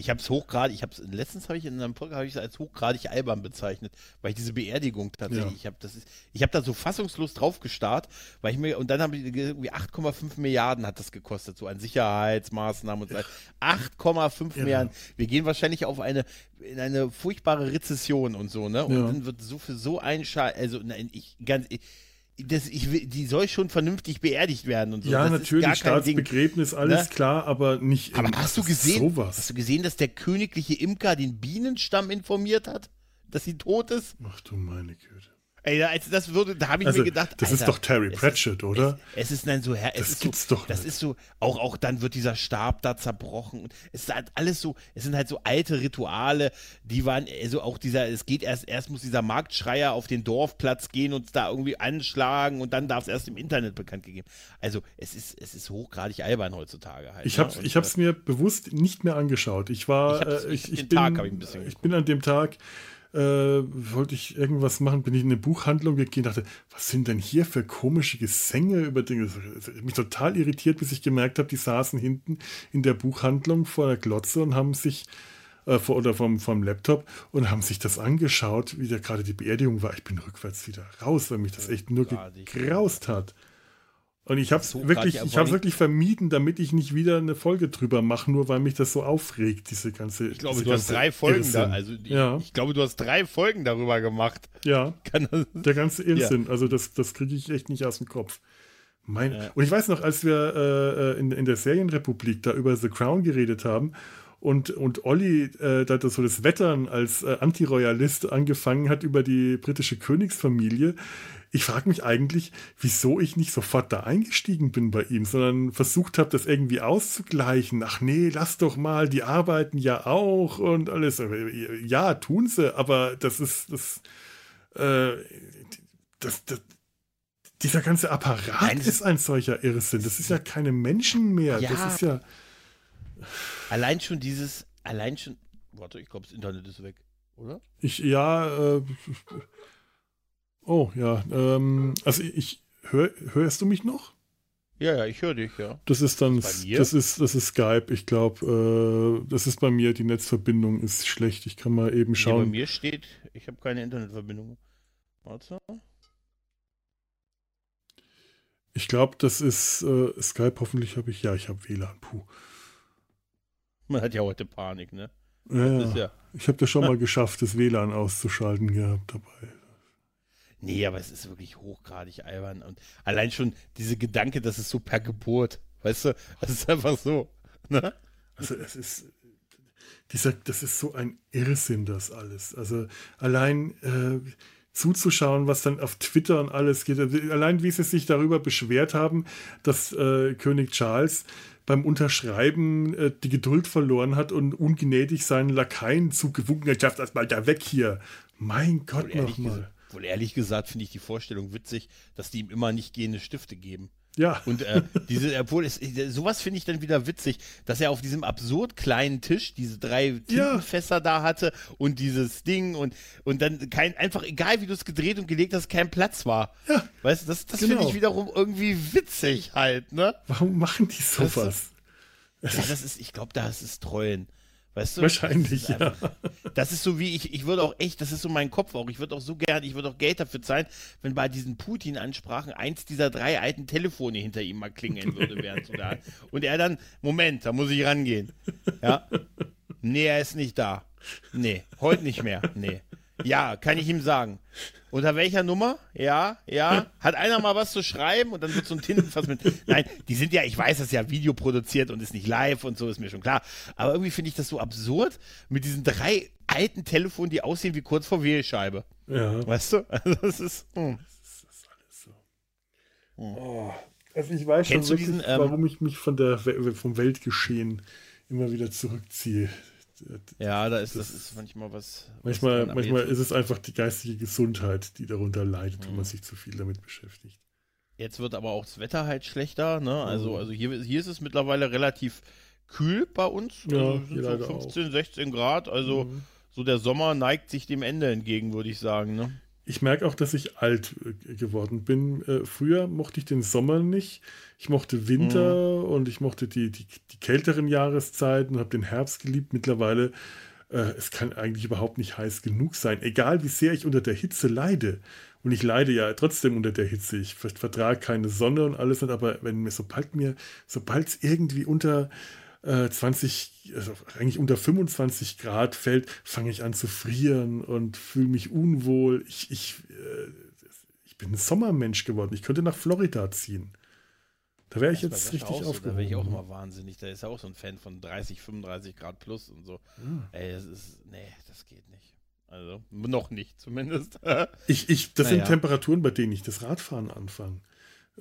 ich habe es hochgradig, ich habe letztens habe ich in einem Podcast ich als hochgradig albern bezeichnet, weil ich diese Beerdigung tatsächlich, ja. ich habe das ist, ich habe da so fassungslos drauf gestarrt, weil ich mir und dann habe ich irgendwie 8,5 Milliarden hat das gekostet, so an Sicherheitsmaßnahmen und so. 8,5 ja. Milliarden. Wir gehen wahrscheinlich auf eine in eine furchtbare Rezession und so, ne? Und ja. dann wird so für so ein Scheiß, also nein, ich ganz ich, das, ich, die soll schon vernünftig beerdigt werden und so. Ja, das natürlich, Staatsbegräbnis, alles ne? klar, aber nicht. Aber hast du gesehen, sowas. hast du gesehen, dass der königliche Imker den Bienenstamm informiert hat, dass sie tot ist? Ach du meine Güte. Ey, als das würde, da habe ich also, mir gedacht, das Alter, ist doch Terry Pratchett, ist, oder? Es, es, ist nein so, es das ist gibt's so, doch. Das ist so, auch auch dann wird dieser Stab da zerbrochen. Es ist halt alles so, es sind halt so alte Rituale, die waren, also auch dieser, es geht erst, erst muss dieser Marktschreier auf den Dorfplatz gehen und da irgendwie anschlagen und dann darf es erst im Internet bekannt gegeben. Also es ist, es ist hochgradig albern heutzutage halt. Ich habe, ne? ich habe es mir bewusst nicht mehr angeschaut. Ich war, äh, ich, ich, ich, bin, ich, ich bin an dem Tag äh, wollte ich irgendwas machen, bin ich in eine Buchhandlung gegangen und dachte, was sind denn hier für komische Gesänge über Dinge? Das hat mich total irritiert, bis ich gemerkt habe, die saßen hinten in der Buchhandlung vor der Glotze und haben sich äh, vor, oder vom, vom Laptop und haben sich das angeschaut, wie da gerade die Beerdigung war. Ich bin rückwärts wieder raus, weil mich das echt nur gegraust hat. Und ich habe es so wirklich, ich habe wirklich vermieden, damit ich nicht wieder eine Folge drüber mache, nur weil mich das so aufregt, diese ganze. Ich glaube, du hast drei Folgen da, also die, ja. ich glaube, du hast drei Folgen darüber gemacht. Ja. der ganze Irrsinn, ja. also das, das kriege ich echt nicht aus dem Kopf. Mein, ja. Und ich weiß noch, als wir äh, in, in der Serienrepublik da über The Crown geredet haben und, und Olli äh, da so das Wettern als äh, Antiroyalist angefangen hat über die britische Königsfamilie, ich frage mich eigentlich, wieso ich nicht sofort da eingestiegen bin bei ihm, sondern versucht habe, das irgendwie auszugleichen. Ach nee, lass doch mal, die arbeiten ja auch und alles. Ja, tun sie, aber das ist das, äh, das, das dieser ganze Apparat Nein, ist ein solcher Irrsinn. Das ist ja keine Menschen mehr. Ja, das ist ja. Allein schon dieses, allein schon. Warte, ich glaube, das Internet ist weg, oder? Ich, ja, äh, Oh, ja. Ähm, also ich hör, hörst du mich noch? Ja, ja, ich höre dich, ja. Das ist dann, das ist, das ist Skype. Ich glaube, äh, das ist bei mir, die Netzverbindung ist schlecht. Ich kann mal eben schauen. Nee, bei mir steht, ich habe keine Internetverbindung. Warte. Ich glaube, das ist äh, Skype. Hoffentlich habe ich, ja, ich habe WLAN. Puh. Man hat ja heute Panik, ne? Ja, ja. Ich habe das schon mal geschafft, das WLAN auszuschalten gehabt dabei. Nee, aber es ist wirklich hochgradig albern. Und allein schon diese Gedanke, dass es so per Geburt, weißt du, es ist einfach so. Ne? Also es ist, dieser, das ist so ein Irrsinn, das alles. Also allein äh, zuzuschauen, was dann auf Twitter und alles geht. Also allein wie sie sich darüber beschwert haben, dass äh, König Charles beim Unterschreiben äh, die Geduld verloren hat und ungnädig seinen Lakaien zugewunken hat, schafft das mal da weg hier. Mein Gott nochmal. Wohl ehrlich gesagt finde ich die Vorstellung witzig, dass die ihm immer nicht gehende Stifte geben. Ja. Und äh, diese, obwohl es, sowas finde ich dann wieder witzig, dass er auf diesem absurd kleinen Tisch diese drei Tintenfässer ja. da hatte und dieses Ding und, und dann kein, einfach egal wie du es gedreht und gelegt hast, kein Platz war. Ja. Weißt du, das, das genau. finde ich wiederum irgendwie witzig halt, ne? Warum machen die sowas? Das, ja, das ist, ich glaube, das ist Treuen. Weißt du? Wahrscheinlich, das ja. das ist so wie ich, ich würde auch echt, das ist so mein Kopf auch, ich würde auch so gern, ich würde auch Geld dafür zahlen, wenn bei diesen Putin-Ansprachen eins dieser drei alten Telefone hinter ihm mal klingeln würde, während so da. Und er dann, Moment, da muss ich rangehen. Ja. Nee, er ist nicht da. Nee, heute nicht mehr. Nee. Ja, kann ich ihm sagen. Unter welcher Nummer? Ja, ja. Hat einer mal was zu schreiben und dann wird so ein Tintenfass mit. Nein, die sind ja, ich weiß, das ist ja Video produziert und ist nicht live und so, ist mir schon klar. Aber irgendwie finde ich das so absurd mit diesen drei alten Telefonen, die aussehen wie kurz vor Wählscheibe. Ja. Weißt du? Also, das ist. Hm. Das ist alles so. Hm. Oh. Also, ich weiß Kennst schon wirklich, diesen, ähm, warum ich mich von der, vom Weltgeschehen immer wieder zurückziehe. Ja, da ist, das, das ist manchmal was. Manchmal, was manchmal ist es einfach die geistige Gesundheit, die darunter leidet, mhm. wenn man sich zu viel damit beschäftigt. Jetzt wird aber auch das Wetter halt schlechter, ne? Also, mhm. also hier, hier ist es mittlerweile relativ kühl bei uns. Ja, also sind so 15, auch. 16 Grad. Also mhm. so der Sommer neigt sich dem Ende entgegen, würde ich sagen, ne? Ich merke auch, dass ich alt äh, geworden bin. Äh, früher mochte ich den Sommer nicht. Ich mochte Winter mhm. und ich mochte die, die, die kälteren Jahreszeiten und habe den Herbst geliebt. Mittlerweile, äh, es kann eigentlich überhaupt nicht heiß genug sein. Egal wie sehr ich unter der Hitze leide. Und ich leide ja trotzdem unter der Hitze. Ich vertrage keine Sonne und alles, aber wenn mir, sobald mir, sobald es irgendwie unter 20, äh, also eigentlich unter 25 Grad fällt, fange ich an zu frieren und fühle mich unwohl. Ich, ich, äh, ich bin ein Sommermensch geworden. Ich könnte nach Florida ziehen. Da wäre ich jetzt richtig so, aufgehoben. Da wäre ich auch immer wahnsinnig. Da ist ja auch so ein Fan von 30, 35 Grad plus und so. Ja. Ey, das ist, nee, das geht nicht. Also, noch nicht zumindest. ich, ich, das naja. sind Temperaturen, bei denen ich das Radfahren anfange.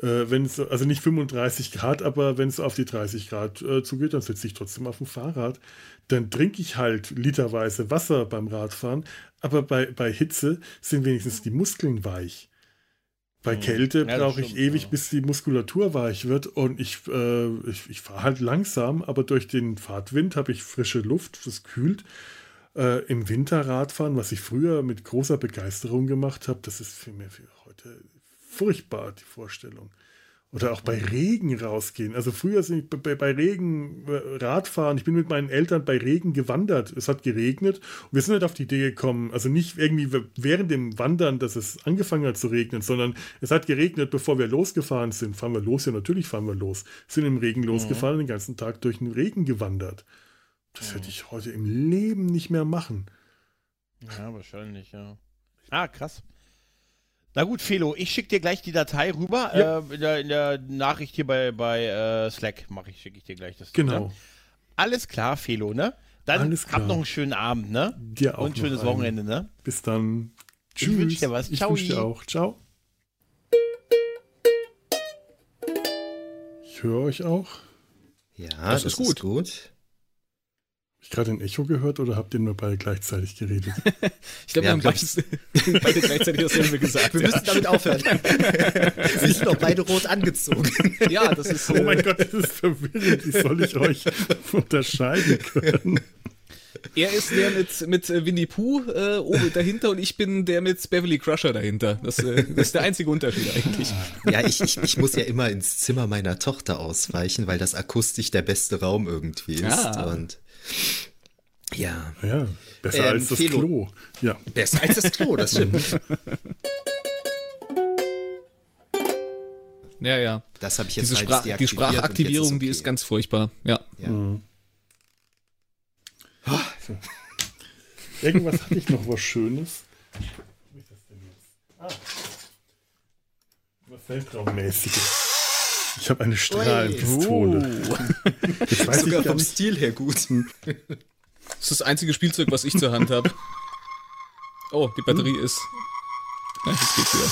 Äh, wenn es, also nicht 35 Grad, aber wenn es auf die 30 Grad äh, zugeht, dann sitze ich trotzdem auf dem Fahrrad. Dann trinke ich halt literweise Wasser beim Radfahren, aber bei, bei Hitze sind wenigstens die Muskeln weich. Bei hm. Kälte ja, brauche ich ewig, ja. bis die Muskulatur weich wird und ich, äh, ich, ich fahre halt langsam, aber durch den Fahrtwind habe ich frische Luft, das kühlt. Äh, Im Winter Radfahren, was ich früher mit großer Begeisterung gemacht habe, das ist für mich für heute furchtbar, die Vorstellung. Oder auch bei Regen rausgehen. Also früher sind ich bei, bei, Regen äh, Radfahren. Ich bin mit meinen Eltern bei Regen gewandert. Es hat geregnet und wir sind nicht auf die Idee gekommen, also nicht irgendwie während dem Wandern, dass es angefangen hat zu regnen, sondern es hat geregnet, bevor wir losgefahren sind. Fahren wir los? Ja, natürlich fahren wir los. Sind im Regen losgefahren mhm. den ganzen Tag durch den Regen gewandert. Das mhm. hätte ich heute im Leben nicht mehr machen. Ja, wahrscheinlich, ja. Ah, krass. Na gut, Felo, ich schicke dir gleich die Datei rüber. Ja. Äh, in, der, in, der, Nachricht hier bei, bei äh, Slack mache ich, schicke ich dir gleich das. Genau. Ne? Alles klar, Felo, ne? Dann Alles klar. hab noch einen schönen Abend, ne? Dir auch. Und ein schönes Wochenende, ne? Bis dann. Tschüss. Ich wünsche dir was. Ciao. Ich wünsche dir auch. Ciao. Ich höre euch auch. Ja, das, das ist gut. Ist gut ich gerade ein Echo gehört oder habt ihr nur beide gleichzeitig geredet? ich glaube, wir haben beide, beide gleichzeitig dasselbe gesagt. Wir ja. müssen damit aufhören. wir sind doch beide rot angezogen. ja, das ist. Oh mein Gott, das ist verwirrend. Wie soll ich euch unterscheiden können? Er ist der mit, mit äh, Winnie Pooh äh, oben dahinter und ich bin der mit Beverly Crusher dahinter. Das, äh, das ist der einzige Unterschied eigentlich. Ja, ich, ich, ich muss ja immer ins Zimmer meiner Tochter ausweichen, weil das akustisch der beste Raum irgendwie ist. Ah. Und ja. Ja, besser ähm, als das Felo. Klo. Ja. Besser als das Klo, das stimmt. ja, ja. Das habe ich jetzt Diese Sprach die Sprachaktivierung, ist okay. die ist ganz furchtbar. Ja. ja. Mhm. Irgendwas hatte ich noch was Schönes. Wie ist das denn jetzt? Ah. Was Weltraummäßiges. Ich habe eine Strahlenpistole. Oh. Jetzt weiß Sogar vom nicht. Stil her gut. Das ist das einzige Spielzeug, was ich zur Hand habe. Oh, die Batterie hm. ist. Ja, jetzt geht's wieder.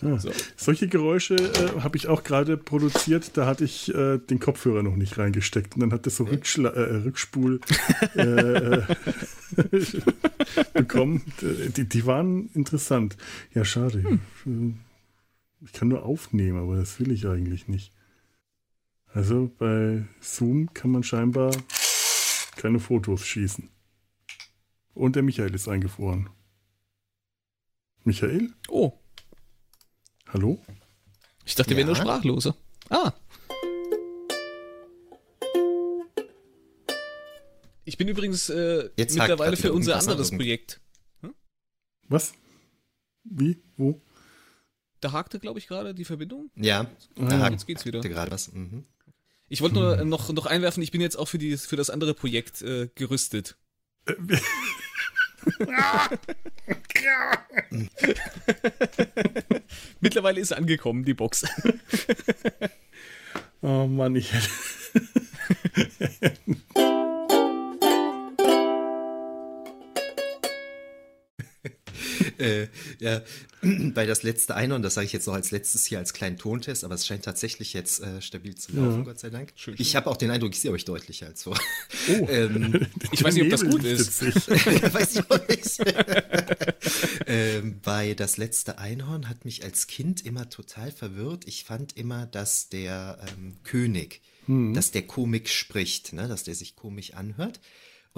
Ja. So. Solche Geräusche äh, habe ich auch gerade produziert. Da hatte ich äh, den Kopfhörer noch nicht reingesteckt. Und dann hat das so Rückschla äh, Rückspul äh, äh, bekommen. Die, die, waren interessant. Ja, schade. Hm. Ich kann nur aufnehmen, aber das will ich eigentlich nicht. Also bei Zoom kann man scheinbar keine Fotos schießen. Und der Michael ist eingefroren. Michael? Oh. Hallo? Ich dachte, ja? wir wären nur Sprachlose. Ah. Ich bin übrigens äh, mittlerweile für unser anderes Projekt. Hm? Was? Wie? Wo? Da hakte, glaube ich, gerade die Verbindung. Ja, da ah. hakt. Jetzt geht's wieder. gerade was. Mhm. Ich wollte nur hm. noch, noch einwerfen, ich bin jetzt auch für, die, für das andere Projekt äh, gerüstet. Mittlerweile ist angekommen, die Box. oh Mann, ich hätte. äh, ja, bei das letzte Einhorn, das sage ich jetzt noch als letztes hier als kleinen Tontest, aber es scheint tatsächlich jetzt äh, stabil zu laufen, ja. Gott sei Dank. Schön, schön. Ich habe auch den Eindruck, ich sehe euch deutlicher als vor. Oh, ähm, ich weiß nicht, ob das gut ist. weiß ich auch nicht. ähm, bei das letzte Einhorn hat mich als Kind immer total verwirrt. Ich fand immer, dass der ähm, König, hm. dass der Komik spricht, ne, dass der sich komisch anhört.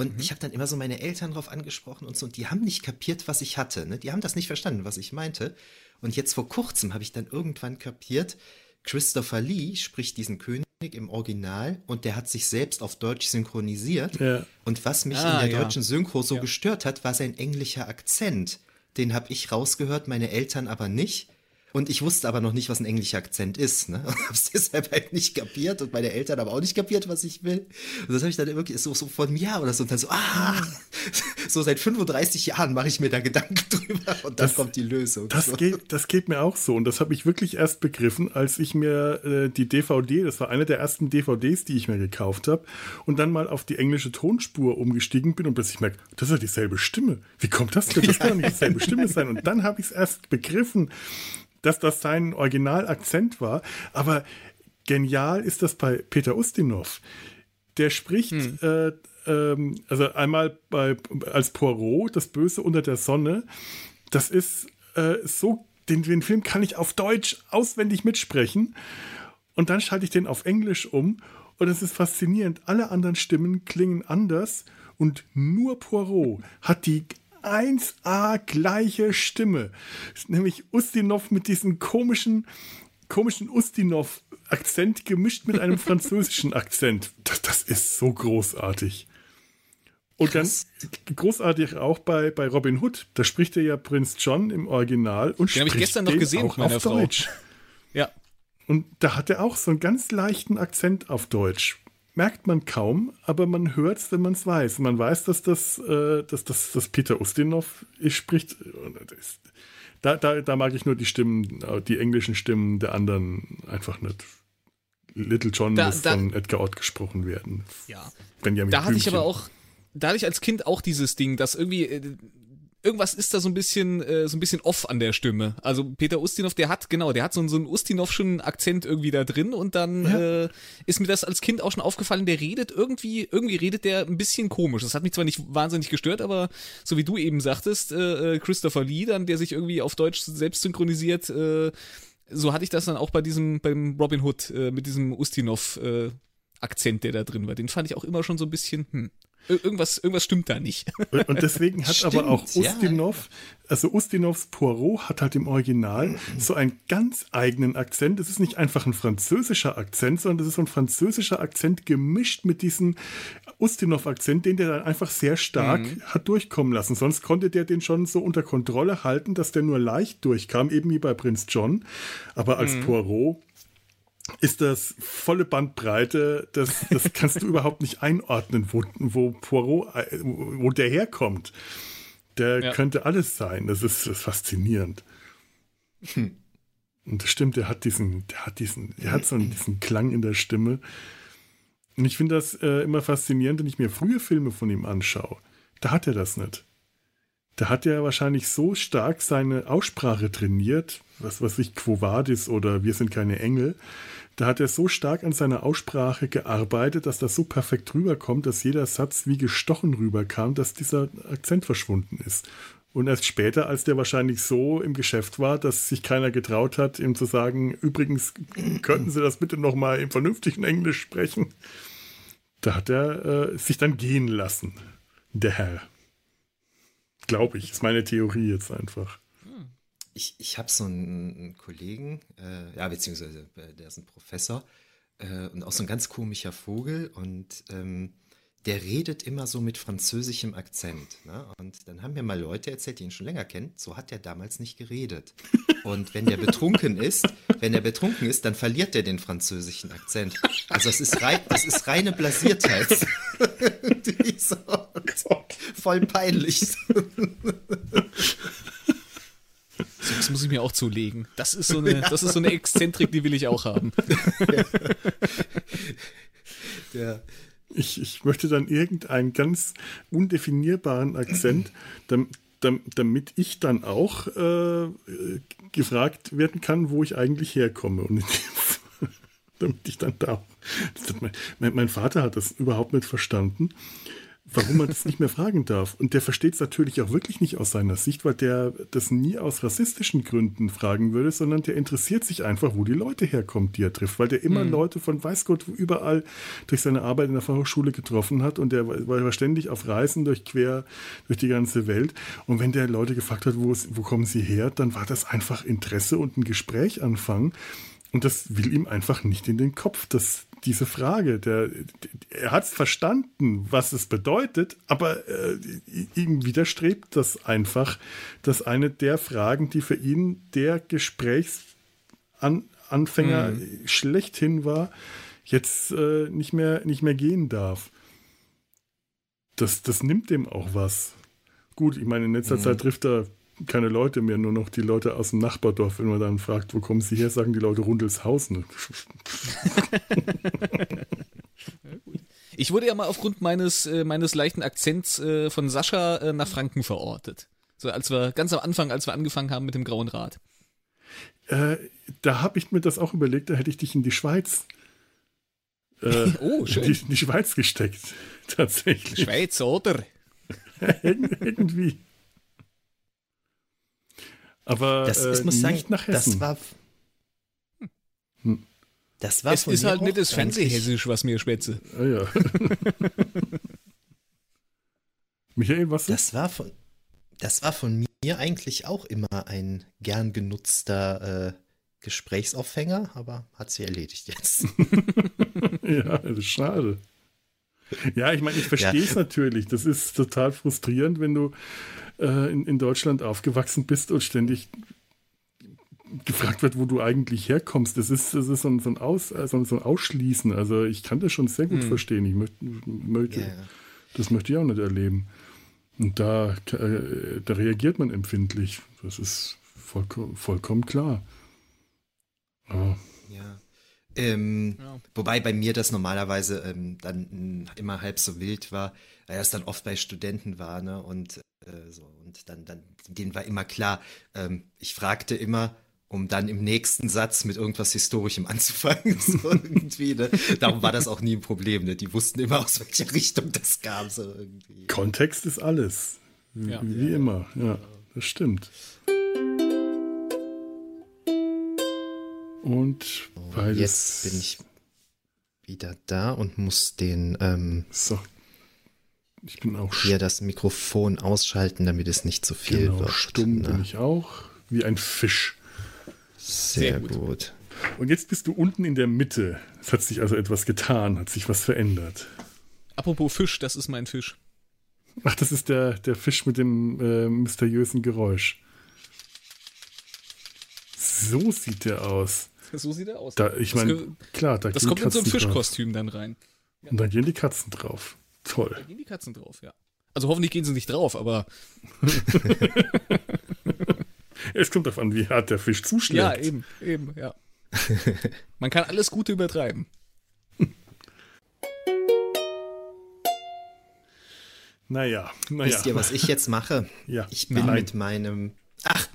Und mhm. ich habe dann immer so meine Eltern drauf angesprochen und so, und die haben nicht kapiert, was ich hatte. Ne? Die haben das nicht verstanden, was ich meinte. Und jetzt vor kurzem habe ich dann irgendwann kapiert, Christopher Lee spricht diesen König im Original und der hat sich selbst auf Deutsch synchronisiert. Ja. Und was mich ah, in der ja. deutschen Synchro so ja. gestört hat, war sein englischer Akzent. Den habe ich rausgehört, meine Eltern aber nicht. Und ich wusste aber noch nicht, was ein englischer Akzent ist. Ne? Und hab's deshalb halt nicht kapiert und meine Eltern haben auch nicht kapiert, was ich will. Und das habe ich dann wirklich so, so von mir oder so. Und dann so, ah, so seit 35 Jahren mache ich mir da Gedanken drüber und dann das, kommt die Lösung. Das, so. geht, das geht mir auch so. Und das habe ich wirklich erst begriffen, als ich mir äh, die DVD, das war eine der ersten DVDs, die ich mir gekauft habe, und dann mal auf die englische Tonspur umgestiegen bin und plötzlich merke, das ist ja dieselbe Stimme. Wie kommt das denn? Das kann doch nicht dieselbe Stimme sein. Und dann habe ich es erst begriffen dass das sein Originalakzent war. Aber genial ist das bei Peter Ustinov. Der spricht, hm. äh, ähm, also einmal bei, als Poirot, das Böse unter der Sonne. Das ist äh, so, den, den Film kann ich auf Deutsch auswendig mitsprechen. Und dann schalte ich den auf Englisch um. Und es ist faszinierend. Alle anderen Stimmen klingen anders. Und nur Poirot hat die 1A gleiche Stimme. Nämlich Ustinov mit diesem komischen, komischen Ustinov-Akzent gemischt mit einem französischen Akzent. Das, das ist so großartig. Und ganz großartig auch bei, bei Robin Hood. Da spricht er ja Prinz John im Original und den spricht ich gestern noch gesehen auch auf Frau. Deutsch. Ja. Und da hat er auch so einen ganz leichten Akzent auf Deutsch merkt man kaum, aber man hört es, wenn man es weiß. Man weiß, dass das, äh, dass das, das Peter Ustinov spricht. Da, da, da mag ich nur die Stimmen, die englischen Stimmen der anderen einfach nicht. Little John da, muss da, von Edgar Ott gesprochen werden. Ja. Benjamin da hatte ich aber auch, da hatte ich als Kind auch dieses Ding, dass irgendwie äh, irgendwas ist da so ein bisschen äh, so ein bisschen off an der Stimme. Also Peter Ustinov, der hat genau, der hat so, so einen Ustinovschen Akzent irgendwie da drin und dann ja. äh, ist mir das als Kind auch schon aufgefallen, der redet irgendwie irgendwie redet der ein bisschen komisch. Das hat mich zwar nicht wahnsinnig gestört, aber so wie du eben sagtest, äh, äh Christopher Lee dann, der sich irgendwie auf Deutsch selbst synchronisiert, äh, so hatte ich das dann auch bei diesem beim Robin Hood äh, mit diesem Ustinov äh, Akzent, der da drin war. Den fand ich auch immer schon so ein bisschen hm irgendwas, irgendwas stimmt da nicht. Und deswegen hat Stimmt, aber auch Ustinov, ja. also Ustinovs Poirot hat halt im Original so einen ganz eigenen Akzent. Es ist nicht einfach ein französischer Akzent, sondern es ist so ein französischer Akzent gemischt mit diesem Ustinov-Akzent, den der dann einfach sehr stark mhm. hat durchkommen lassen. Sonst konnte der den schon so unter Kontrolle halten, dass der nur leicht durchkam, eben wie bei Prinz John. Aber als mhm. Poirot ist das volle Bandbreite, das, das kannst du überhaupt nicht einordnen, wo, wo Poirot, wo der herkommt. Der ja. könnte alles sein. Das ist, das ist faszinierend. Hm. Und das stimmt, der hat diesen, der hat diesen, der hat so einen, diesen Klang in der Stimme. Und ich finde das äh, immer faszinierend, wenn ich mir frühe Filme von ihm anschaue. Da hat er das nicht. da hat er wahrscheinlich so stark seine Aussprache trainiert, was weiß ich, Quo Vadis oder Wir sind keine Engel, da hat er so stark an seiner Aussprache gearbeitet, dass das so perfekt rüberkommt, dass jeder Satz wie gestochen rüberkam, dass dieser Akzent verschwunden ist. Und erst später, als der wahrscheinlich so im Geschäft war, dass sich keiner getraut hat, ihm zu sagen, übrigens, könnten Sie das bitte nochmal im vernünftigen Englisch sprechen, da hat er äh, sich dann gehen lassen, der Herr. Glaube ich, ist meine Theorie jetzt einfach. Ich, ich habe so einen, Kollegen, äh, ja, beziehungsweise äh, der ist ein Professor äh, und auch so ein ganz komischer Vogel und ähm, der redet immer so mit französischem Akzent. Ne? Und dann haben mir mal Leute erzählt, die ihn schon länger kennen, so hat der damals nicht geredet. Und wenn der betrunken ist, wenn er betrunken ist, dann verliert er den französischen Akzent. Also es ist, rei das ist reine Blasiertheit. voll peinlich. Das muss ich mir auch zulegen. Das ist so eine, das ist so eine Exzentrik, die will ich auch haben. Ja. Ich, ich möchte dann irgendeinen ganz undefinierbaren Akzent, damit, damit ich dann auch äh, gefragt werden kann, wo ich eigentlich herkomme. Und damit ich dann da. Mein, mein Vater hat das überhaupt nicht verstanden warum man das nicht mehr fragen darf. Und der versteht es natürlich auch wirklich nicht aus seiner Sicht, weil der das nie aus rassistischen Gründen fragen würde, sondern der interessiert sich einfach, wo die Leute herkommen, die er trifft, weil der immer mhm. Leute von weiß Gott überall durch seine Arbeit in der Fachhochschule getroffen hat und der war ständig auf Reisen durch quer durch die ganze Welt. Und wenn der Leute gefragt hat, wo, wo kommen sie her, dann war das einfach Interesse und ein Gespräch anfangen. Und das will ihm einfach nicht in den Kopf. Das, diese Frage. Der, er hat verstanden, was es bedeutet, aber äh, ihm widerstrebt das einfach, dass eine der Fragen, die für ihn der Gesprächsanfänger mhm. schlechthin war, jetzt äh, nicht, mehr, nicht mehr gehen darf. Das, das nimmt dem auch was. Gut, ich meine, in letzter mhm. Zeit trifft er keine Leute mehr, nur noch die Leute aus dem Nachbardorf. Wenn man dann fragt, wo kommen sie her, sagen die Leute Rundelshausen. ich wurde ja mal aufgrund meines, äh, meines leichten Akzents äh, von Sascha äh, nach Franken verortet. So als wir ganz am Anfang, als wir angefangen haben mit dem Grauen Rad. Äh, da habe ich mir das auch überlegt, da hätte ich dich in die Schweiz. Äh, oh, schön. In die, in die Schweiz gesteckt. Tatsächlich. Schweiz, oder? irgendwie. Aber das, äh, ich muss sagen, nach Hessen. Das war. Hm. Das war es ist halt nicht das Fernsehhessisch, was mir spätze. Ah, ja. Michael, was? Das war von, das war von mir eigentlich auch immer ein gern genutzter äh, Gesprächsaufhänger, aber hat sich erledigt jetzt. ja, das ist schade. Ja, ich meine, ich verstehe es ja. natürlich. Das ist total frustrierend, wenn du äh, in, in Deutschland aufgewachsen bist und ständig gefragt wird, wo du eigentlich herkommst. Das ist, das ist so, ein, so, ein Aus, äh, so, ein, Ausschließen. Also ich kann das schon sehr gut hm. verstehen. Ich möchte, möchte yeah. das möchte ich auch nicht erleben. Und da, äh, da reagiert man empfindlich. Das ist vollkommen, vollkommen klar. Aber ja. Ähm, ja. Wobei bei mir das normalerweise ähm, dann immer halb so wild war, weil das dann oft bei Studenten war, ne? Und äh, so, und dann, dann, denen war immer klar, ähm, ich fragte immer, um dann im nächsten Satz mit irgendwas Historischem anzufangen. So irgendwie, ne? Darum war das auch nie ein Problem. Ne? Die wussten immer, aus welcher Richtung das kam. So irgendwie. Kontext ist alles. Wie, ja. wie immer. Ja, das stimmt. Und beides. Jetzt bin ich wieder da und muss den ähm, so. Ich bin auch hier das Mikrofon ausschalten, damit es nicht zu viel genau, wird. Stumm ne? bin ich auch, wie ein Fisch. Sehr, Sehr gut. gut. Und jetzt bist du unten in der Mitte. Es hat sich also etwas getan, hat sich was verändert. Apropos Fisch, das ist mein Fisch. Ach, das ist der, der Fisch mit dem äh, mysteriösen Geräusch. So sieht der aus. So sieht er aus. Da, ich meine, klar, da Das kommt in so ein Fischkostüm dann rein. Ja. Und dann gehen die Katzen drauf. Toll. Da gehen die Katzen drauf, ja. Also hoffentlich gehen sie nicht drauf, aber. es kommt darauf an, wie hart der Fisch zuschlägt. Ja, eben, eben, ja. Man kann alles Gute übertreiben. Naja, naja. Wisst ihr, was ich jetzt mache? Ja. Ich bin Nein. mit meinem. Ach,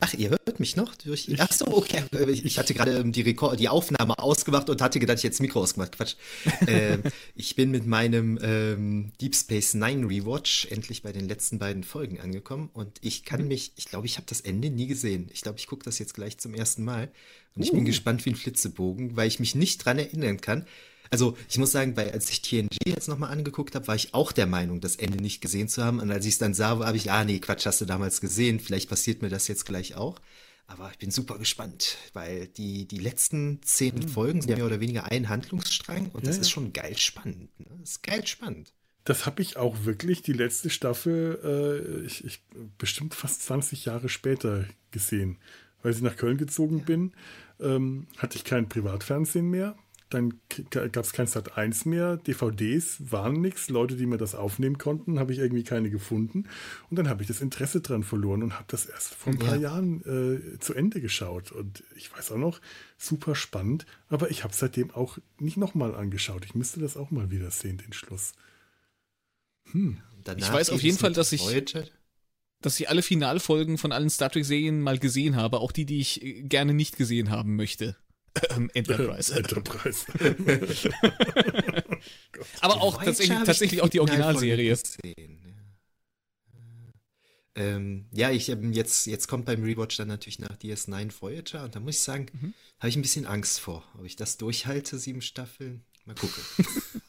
Ach, ihr hört mich noch? Durch, ach so, okay. Ich hatte gerade die, Rekord, die Aufnahme ausgemacht und hatte gedacht, ich hätte das Mikro ausgemacht. Quatsch. äh, ich bin mit meinem ähm, Deep Space Nine Rewatch endlich bei den letzten beiden Folgen angekommen und ich kann mich, ich glaube, ich habe das Ende nie gesehen. Ich glaube, ich gucke das jetzt gleich zum ersten Mal und ich uh. bin gespannt wie ein Flitzebogen, weil ich mich nicht dran erinnern kann. Also ich muss sagen, weil als ich TNG jetzt nochmal angeguckt habe, war ich auch der Meinung, das Ende nicht gesehen zu haben. Und als ich es dann sah, habe ich, ah nee, Quatsch, hast du damals gesehen. Vielleicht passiert mir das jetzt gleich auch. Aber ich bin super gespannt, weil die, die letzten zehn mhm. Folgen sind ja mehr oder weniger ein Handlungsstrang und ja, das ist schon geil spannend. Ne? Das ist geil spannend. Das habe ich auch wirklich die letzte Staffel, äh, ich, ich, bestimmt fast 20 Jahre später gesehen. Weil ich nach Köln gezogen bin, ähm, hatte ich kein Privatfernsehen mehr dann gab es kein Sat 1 mehr, DVDs waren nichts, Leute, die mir das aufnehmen konnten, habe ich irgendwie keine gefunden. Und dann habe ich das Interesse dran verloren und habe das erst vor ein paar ja. Jahren äh, zu Ende geschaut. Und ich weiß auch noch, super spannend, aber ich habe seitdem auch nicht nochmal angeschaut. Ich müsste das auch mal wieder sehen, den Schluss. Hm. Ich weiß auf jeden Fall, dass ich, dass ich alle Finalfolgen von allen Star Trek-Serien mal gesehen habe, auch die, die ich äh, gerne nicht gesehen haben möchte. Ähm, Enterprise. Enterprise. Aber auch tatsächlich, tatsächlich auch die Originalserie. Ähm, ja, ich ähm, jetzt, jetzt kommt beim Rewatch dann natürlich nach DS9 Voyager und da muss ich sagen, mhm. habe ich ein bisschen Angst vor, ob ich das durchhalte, sieben Staffeln. Mal gucken.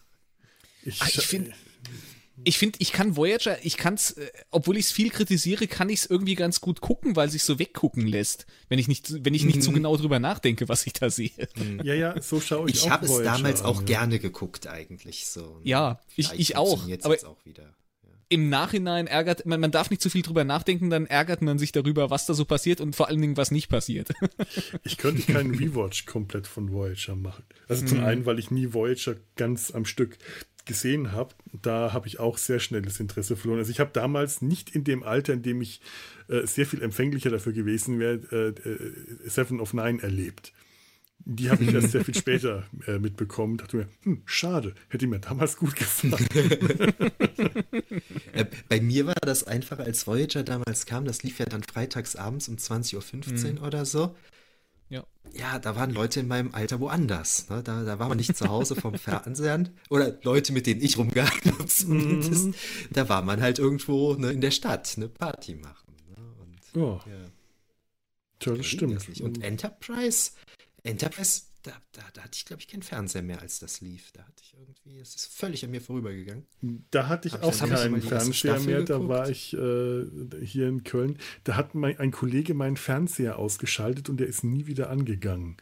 ich, ah, ich finde, ich finde, ich kann Voyager, ich kann es, äh, obwohl ich es viel kritisiere, kann ich es irgendwie ganz gut gucken, weil sich so weggucken lässt, wenn ich nicht, wenn ich nicht mhm. zu genau drüber nachdenke, was ich da sehe. Mhm. Ja, ja, so schaue ich. Ich habe es damals an, auch ja. gerne geguckt eigentlich so. Ja, ich, ich auch. Aber auch wieder. Im Nachhinein ärgert, man, man darf nicht zu viel drüber nachdenken, dann ärgert man sich darüber, was da so passiert und vor allen Dingen, was nicht passiert. Ich könnte keinen Rewatch komplett von Voyager machen. Also zum mhm. einen, weil ich nie Voyager ganz am Stück gesehen habe, da habe ich auch sehr schnell das Interesse verloren. Also ich habe damals nicht in dem Alter, in dem ich äh, sehr viel empfänglicher dafür gewesen wäre, äh, äh, Seven of Nine erlebt. Die habe ich erst sehr viel später äh, mitbekommen. Dachte mir, hm, schade, hätte mir damals gut gefallen. Äh, bei mir war das einfach, als Voyager damals kam, das lief ja dann freitags abends um 20.15 Uhr mhm. oder so. Ja. Ja, da waren Leute in meinem Alter woanders. Ne? Da, da war man nicht zu Hause vom Fernsehen. Oder Leute, mit denen ich rumgegangen habe zumindest. Mhm. Da war man halt irgendwo ne, in der Stadt, eine Party machen. Ne? Und, ja. ja. Tja, das stimmt. Und Enterprise, Enterprise da, da, da hatte ich, glaube ich, keinen Fernseher mehr, als das lief. Da hatte ich irgendwie, es ist völlig an mir vorübergegangen. Da hatte ich Hab auch ich keinen Fernseher mehr, geguckt? da war ich äh, hier in Köln. Da hat mein, ein Kollege meinen Fernseher ausgeschaltet und der ist nie wieder angegangen.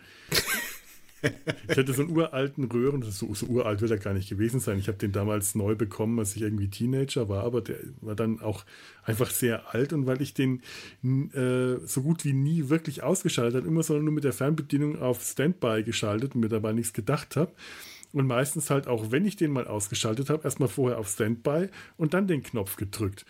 Ich hatte so einen uralten Röhren, das ist so, so uralt wird er gar nicht gewesen sein. Ich habe den damals neu bekommen, als ich irgendwie Teenager war, aber der war dann auch einfach sehr alt und weil ich den äh, so gut wie nie wirklich ausgeschaltet habe, immer sondern nur mit der Fernbedienung auf Standby geschaltet und mir dabei nichts gedacht habe. Und meistens halt auch, wenn ich den mal ausgeschaltet habe, erstmal vorher auf Standby und dann den Knopf gedrückt.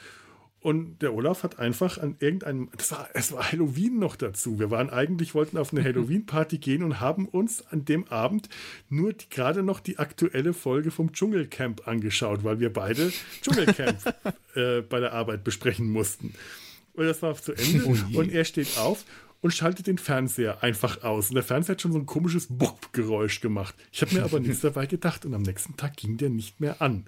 Und der Olaf hat einfach an irgendeinem, das war, es war Halloween noch dazu. Wir waren eigentlich, wollten auf eine Halloween-Party gehen und haben uns an dem Abend nur die, gerade noch die aktuelle Folge vom Dschungelcamp angeschaut, weil wir beide Dschungelcamp äh, bei der Arbeit besprechen mussten. Und das war zu Ende. Oh und er steht auf und schaltet den Fernseher einfach aus. Und der Fernseher hat schon so ein komisches Bupp-Geräusch gemacht. Ich habe mir aber nichts dabei gedacht und am nächsten Tag ging der nicht mehr an.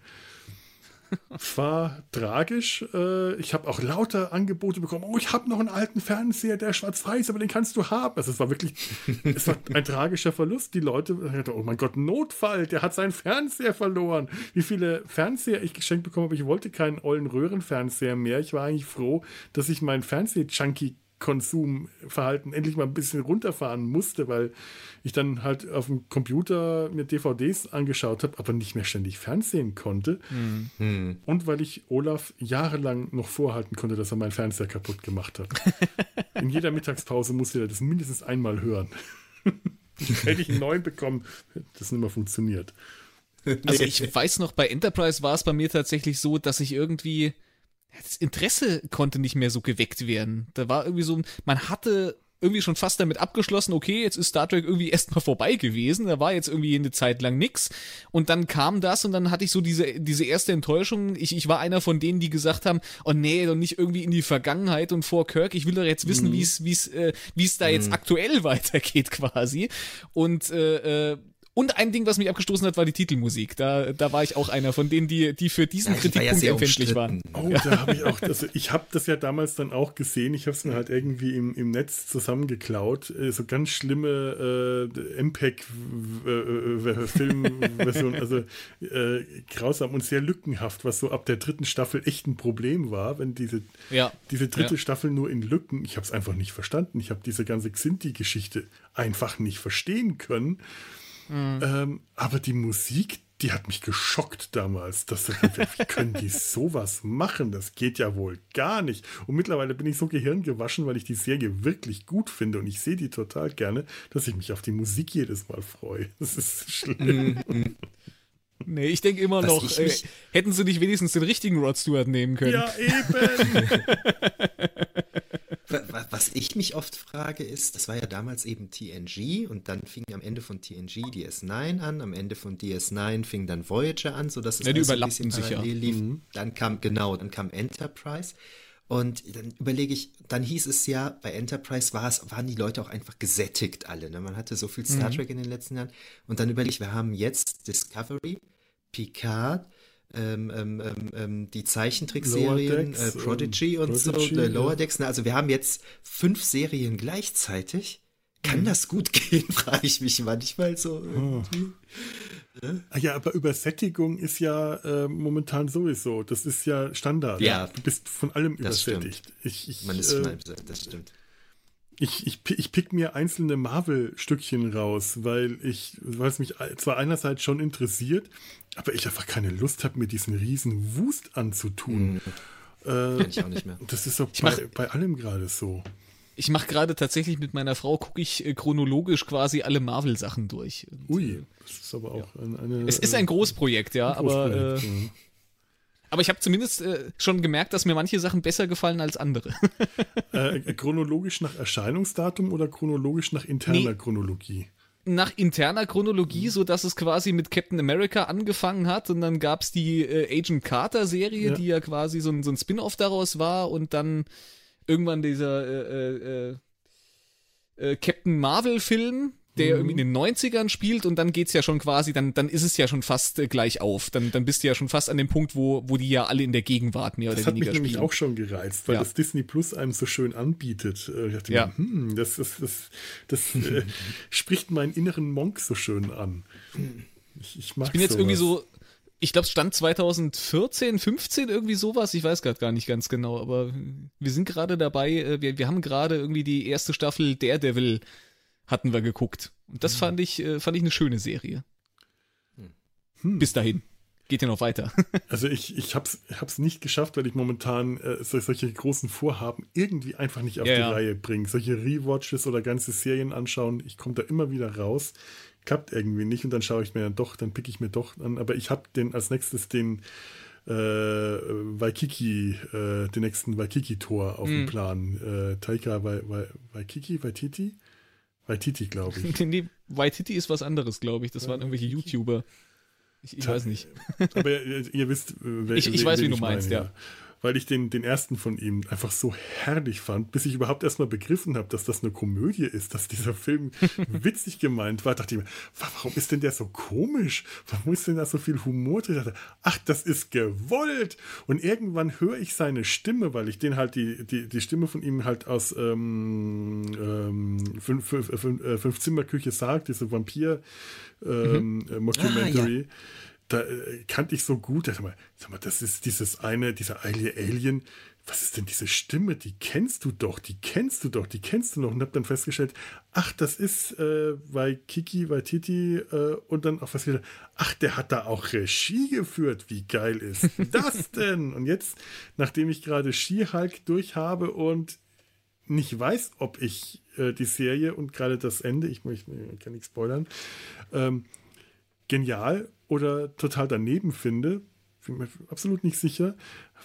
War tragisch. Äh, ich habe auch lauter Angebote bekommen. Oh, ich habe noch einen alten Fernseher, der schwarz-weiß, aber den kannst du haben. Also es war wirklich, es war ein tragischer Verlust. Die Leute, oh mein Gott, Notfall, der hat seinen Fernseher verloren. Wie viele Fernseher ich geschenkt bekommen habe, ich wollte keinen ollen Röhrenfernseher mehr. Ich war eigentlich froh, dass ich meinen Fernseh-Junkie Konsumverhalten endlich mal ein bisschen runterfahren musste, weil ich dann halt auf dem Computer mir DVDs angeschaut habe, aber nicht mehr ständig Fernsehen konnte. Mhm. Und weil ich Olaf jahrelang noch vorhalten konnte, dass er meinen Fernseher kaputt gemacht hat. In jeder Mittagspause musste er das mindestens einmal hören. Hätte ich einen neuen bekommen, hätte das nicht mehr funktioniert. Also ich weiß noch, bei Enterprise war es bei mir tatsächlich so, dass ich irgendwie das Interesse konnte nicht mehr so geweckt werden. Da war irgendwie so, man hatte irgendwie schon fast damit abgeschlossen, okay, jetzt ist Star Trek irgendwie erstmal vorbei gewesen, da war jetzt irgendwie eine Zeit lang nix und dann kam das und dann hatte ich so diese, diese erste Enttäuschung, ich, ich war einer von denen, die gesagt haben, oh nee, doch nicht irgendwie in die Vergangenheit und vor Kirk, ich will doch jetzt wissen, mhm. wie es, wie es, äh, wie es da jetzt mhm. aktuell weitergeht quasi und äh, äh, und ein Ding, was mich abgestoßen hat, war die Titelmusik. Da, da war ich auch einer von denen, die, die für diesen ja, Kritikpunkt ja empfindlich waren. Oh, da habe ich auch, also ich habe das ja damals dann auch gesehen. Ich habe es mir halt irgendwie im, im Netz zusammengeklaut. Äh, so ganz schlimme äh, MPEG-Filmversion, äh, also äh, grausam und sehr lückenhaft, was so ab der dritten Staffel echt ein Problem war, wenn diese, ja. diese dritte ja. Staffel nur in Lücken, ich habe es einfach nicht verstanden. Ich habe diese ganze Xinti-Geschichte einfach nicht verstehen können. Mhm. Ähm, aber die Musik, die hat mich geschockt damals. Das, wie können die sowas machen? Das geht ja wohl gar nicht. Und mittlerweile bin ich so gehirngewaschen, weil ich die Serie wirklich gut finde und ich sehe die total gerne, dass ich mich auf die Musik jedes Mal freue. Das ist schlimm. Mhm. Nee, ich denke immer Was noch, äh, hätten sie nicht wenigstens den richtigen Rod Stewart nehmen können. Ja, eben. Was ich mich oft frage ist, das war ja damals eben TNG und dann fing am Ende von TNG DS9 an, am Ende von DS9 fing dann Voyager an, sodass es ja, die also überlappten sich ja. lief. Mhm. Dann kam, genau, dann kam Enterprise. Und dann überlege ich, dann hieß es ja, bei Enterprise war es, waren die Leute auch einfach gesättigt alle. Ne? Man hatte so viel Star mhm. Trek in den letzten Jahren. Und dann überlege ich, wir haben jetzt Discovery, Picard, ähm, ähm, ähm, ähm, die Zeichentrickserien, äh, Prodigy und Prodigy, so, äh, Lower Decks. Ne? Also wir haben jetzt fünf Serien gleichzeitig. Kann mhm. das gut gehen, frage ich mich manchmal so. Oh. Ja, aber Übersättigung ist ja äh, momentan sowieso. Das ist ja Standard. Ja. Du bist von allem übersättigt. Ich, ich, Man ist äh, von allem das stimmt ich, ich, ich pick mir einzelne Marvel-Stückchen raus, weil ich, weil es mich zwar einerseits schon interessiert, aber ich einfach keine Lust habe, mir diesen riesen Wust anzutun. Mhm. Äh, ich auch nicht mehr. Das ist doch bei, bei allem gerade so. Ich mache gerade tatsächlich mit meiner Frau, gucke ich äh, chronologisch quasi alle Marvel-Sachen durch. Und, Ui, äh, das ist aber auch ja. eine, eine, Es ist ein Großprojekt, ja, ein Großprojekt, aber äh, ja. Aber ich habe zumindest äh, schon gemerkt, dass mir manche Sachen besser gefallen als andere. äh, chronologisch nach Erscheinungsdatum oder chronologisch nach interner nee. Chronologie? nach interner Chronologie, so dass es quasi mit Captain America angefangen hat und dann gab es die äh, Agent Carter Serie, ja. die ja quasi so ein, so ein Spin-off daraus war und dann irgendwann dieser äh, äh, äh Captain Marvel Film, der mhm. irgendwie in den 90ern spielt und dann geht's ja schon quasi, dann, dann ist es ja schon fast äh, gleich auf. Dann, dann bist du ja schon fast an dem Punkt, wo, wo die ja alle in der Gegenwart mehr das oder weniger spielen. Das hat mich nämlich auch schon gereizt, weil ja. das Disney Plus einem so schön anbietet. Äh, ich dachte ja. mir, hm, das, das, das, das äh, spricht meinen inneren Monk so schön an. Ich, ich, mag ich bin jetzt sowas. irgendwie so, ich glaube, es stand 2014, 15 irgendwie sowas. Ich weiß gerade gar nicht ganz genau, aber wir sind gerade dabei. Äh, wir, wir haben gerade irgendwie die erste Staffel Daredevil hatten wir geguckt. Und das mhm. fand ich, äh, fand ich eine schöne Serie. Hm. Bis dahin. Geht ja noch weiter. also ich, ich hab's, hab's nicht geschafft, weil ich momentan äh, solche großen Vorhaben irgendwie einfach nicht auf ja, die ja. Reihe bringe. Solche Rewatches oder ganze Serien anschauen, ich komme da immer wieder raus. Klappt irgendwie nicht und dann schaue ich mir dann doch, dann pick ich mir doch an. Aber ich habe den als nächstes den äh, Waikiki, äh, den nächsten Waikiki-Tor auf mm. dem mhm. Plan. Äh, Taika Waikiki, Waititi? Waititi, glaube ich. nee, Waititi ist was anderes, glaube ich. Das waren irgendwelche YouTuber. Ich, ich weiß nicht. Aber ihr, ihr wisst, äh, wer, ich, ich weiß, wie du meinst, meine, ja. ja weil ich den, den ersten von ihm einfach so herrlich fand, bis ich überhaupt erstmal begriffen habe, dass das eine Komödie ist, dass dieser Film witzig gemeint war. Dachte ich mir, warum ist denn der so komisch? Warum ist denn da so viel Humor drin? Ach, das ist gewollt. Und irgendwann höre ich seine Stimme, weil ich den halt die, die, die Stimme von ihm halt aus ähm, ähm, fünf, fünf, fünf, äh, fünf Zimmerküche sagt, diese Vampir ähm, mhm. Mockumentary. Da äh, kannte ich so gut, sag mal, sag mal, das ist dieses eine, dieser Alien, was ist denn diese Stimme? Die kennst du doch, die kennst du doch, die kennst du noch. Und hab dann festgestellt, ach, das ist äh, bei Kiki, bei Titi äh, und dann auch festgestellt, ach, der hat da auch Regie geführt. Wie geil ist das denn? und jetzt, nachdem ich gerade She-Hulk durch habe und nicht weiß, ob ich äh, die Serie und gerade das Ende, ich, ich, ich kann nicht spoilern, ähm, genial oder total daneben finde, bin mir absolut nicht sicher.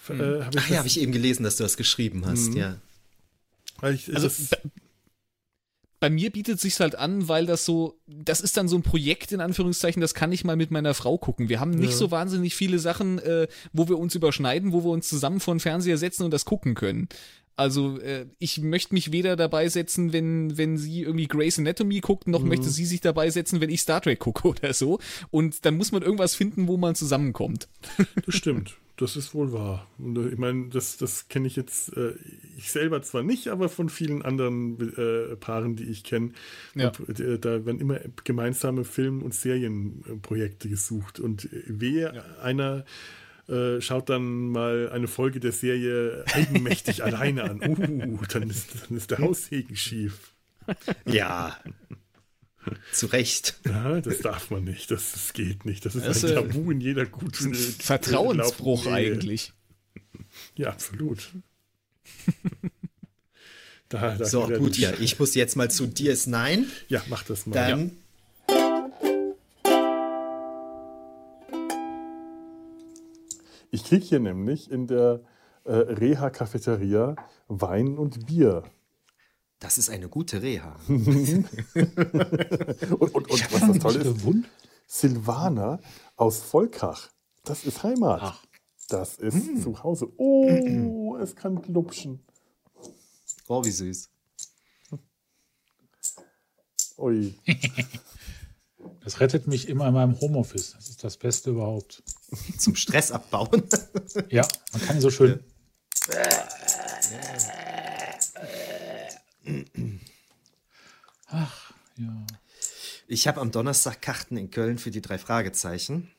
Hm. Äh, Ach ja, habe ich eben gelesen, dass du das geschrieben hast, hm. ja. Weil ich, also, das, bei mir bietet sich halt an, weil das so, das ist dann so ein Projekt in Anführungszeichen, das kann ich mal mit meiner Frau gucken. Wir haben nicht ja. so wahnsinnig viele Sachen, äh, wo wir uns überschneiden, wo wir uns zusammen vor den Fernseher setzen und das gucken können. Also äh, ich möchte mich weder dabei setzen, wenn, wenn sie irgendwie Grey's Anatomy guckt, noch mhm. möchte sie sich dabei setzen, wenn ich Star Trek gucke oder so. Und dann muss man irgendwas finden, wo man zusammenkommt. Das stimmt das ist wohl wahr. Und äh, ich meine, das, das kenne ich jetzt, äh, ich selber zwar nicht, aber von vielen anderen äh, Paaren, die ich kenne. Ja. Äh, da werden immer gemeinsame Film- und Serienprojekte gesucht. Und wehe, ja. einer äh, schaut dann mal eine Folge der Serie eigenmächtig alleine an. Uh, dann ist, dann ist der Haussegen schief. Ja. Zu Recht. Ja, das darf man nicht. Das, das geht nicht. Das ist das, ein Tabu in jeder guten. Vertrauensbruch eigentlich. Ja, absolut. da, da so, gut, ja. Ich muss jetzt mal zu DS9. Ja, mach das mal. Dann. Ja. Ich kriege hier nämlich in der äh, Reha-Cafeteria Wein und Bier. Das ist eine gute Reha. und, und, und was das Tolle ist, Silvana aus Volkach. Das ist Heimat. Ach. Das ist mm. zu Hause. Oh, es kann klupschen. Oh, wie süß. Ui. Das rettet mich immer in meinem Homeoffice. Das ist das Beste überhaupt. Zum Stress abbauen. ja, man kann so schön. Ach, ja. Ich habe am Donnerstag Karten in Köln für die drei Fragezeichen.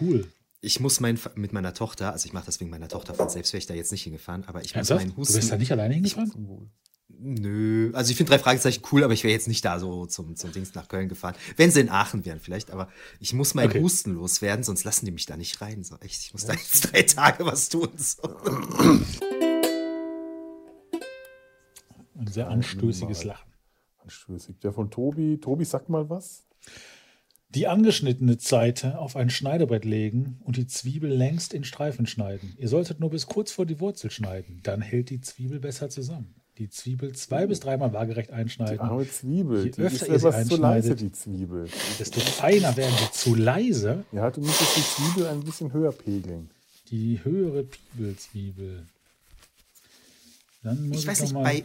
Cool. Ich muss mein, mit meiner Tochter, also ich mache das wegen meiner Tochter von selbst, wäre ich da jetzt nicht hingefahren, aber ich Ernsthaft? muss meinen Husten. Du bist da nicht alleine hingefahren? Nö, also ich finde drei Fragezeichen cool, aber ich wäre jetzt nicht da so zum, zum Dings nach Köln gefahren. Wenn sie in Aachen wären vielleicht, aber ich muss meinen okay. Husten loswerden, sonst lassen die mich da nicht rein. So echt, ich muss da jetzt drei Tage was tun. So. Ein sehr anstößiges Lachen. Anstößig. Der von Tobi. Tobi, sag mal was. Die angeschnittene Seite auf ein Schneidebrett legen und die Zwiebel längst in Streifen schneiden. Ihr solltet nur bis kurz vor die Wurzel schneiden. Dann hält die Zwiebel besser zusammen. Die Zwiebel zwei bis dreimal waagerecht einschneiden. Die arme Zwiebel. Je die öfter ihr sie einschneidet, zu leise, die Zwiebel. desto feiner werden sie. Zu leise? Ja, du müsstest die Zwiebel ein bisschen höher pegeln. Die höhere Piebelzwiebel. Dann muss ich, ich weiß nicht, bei,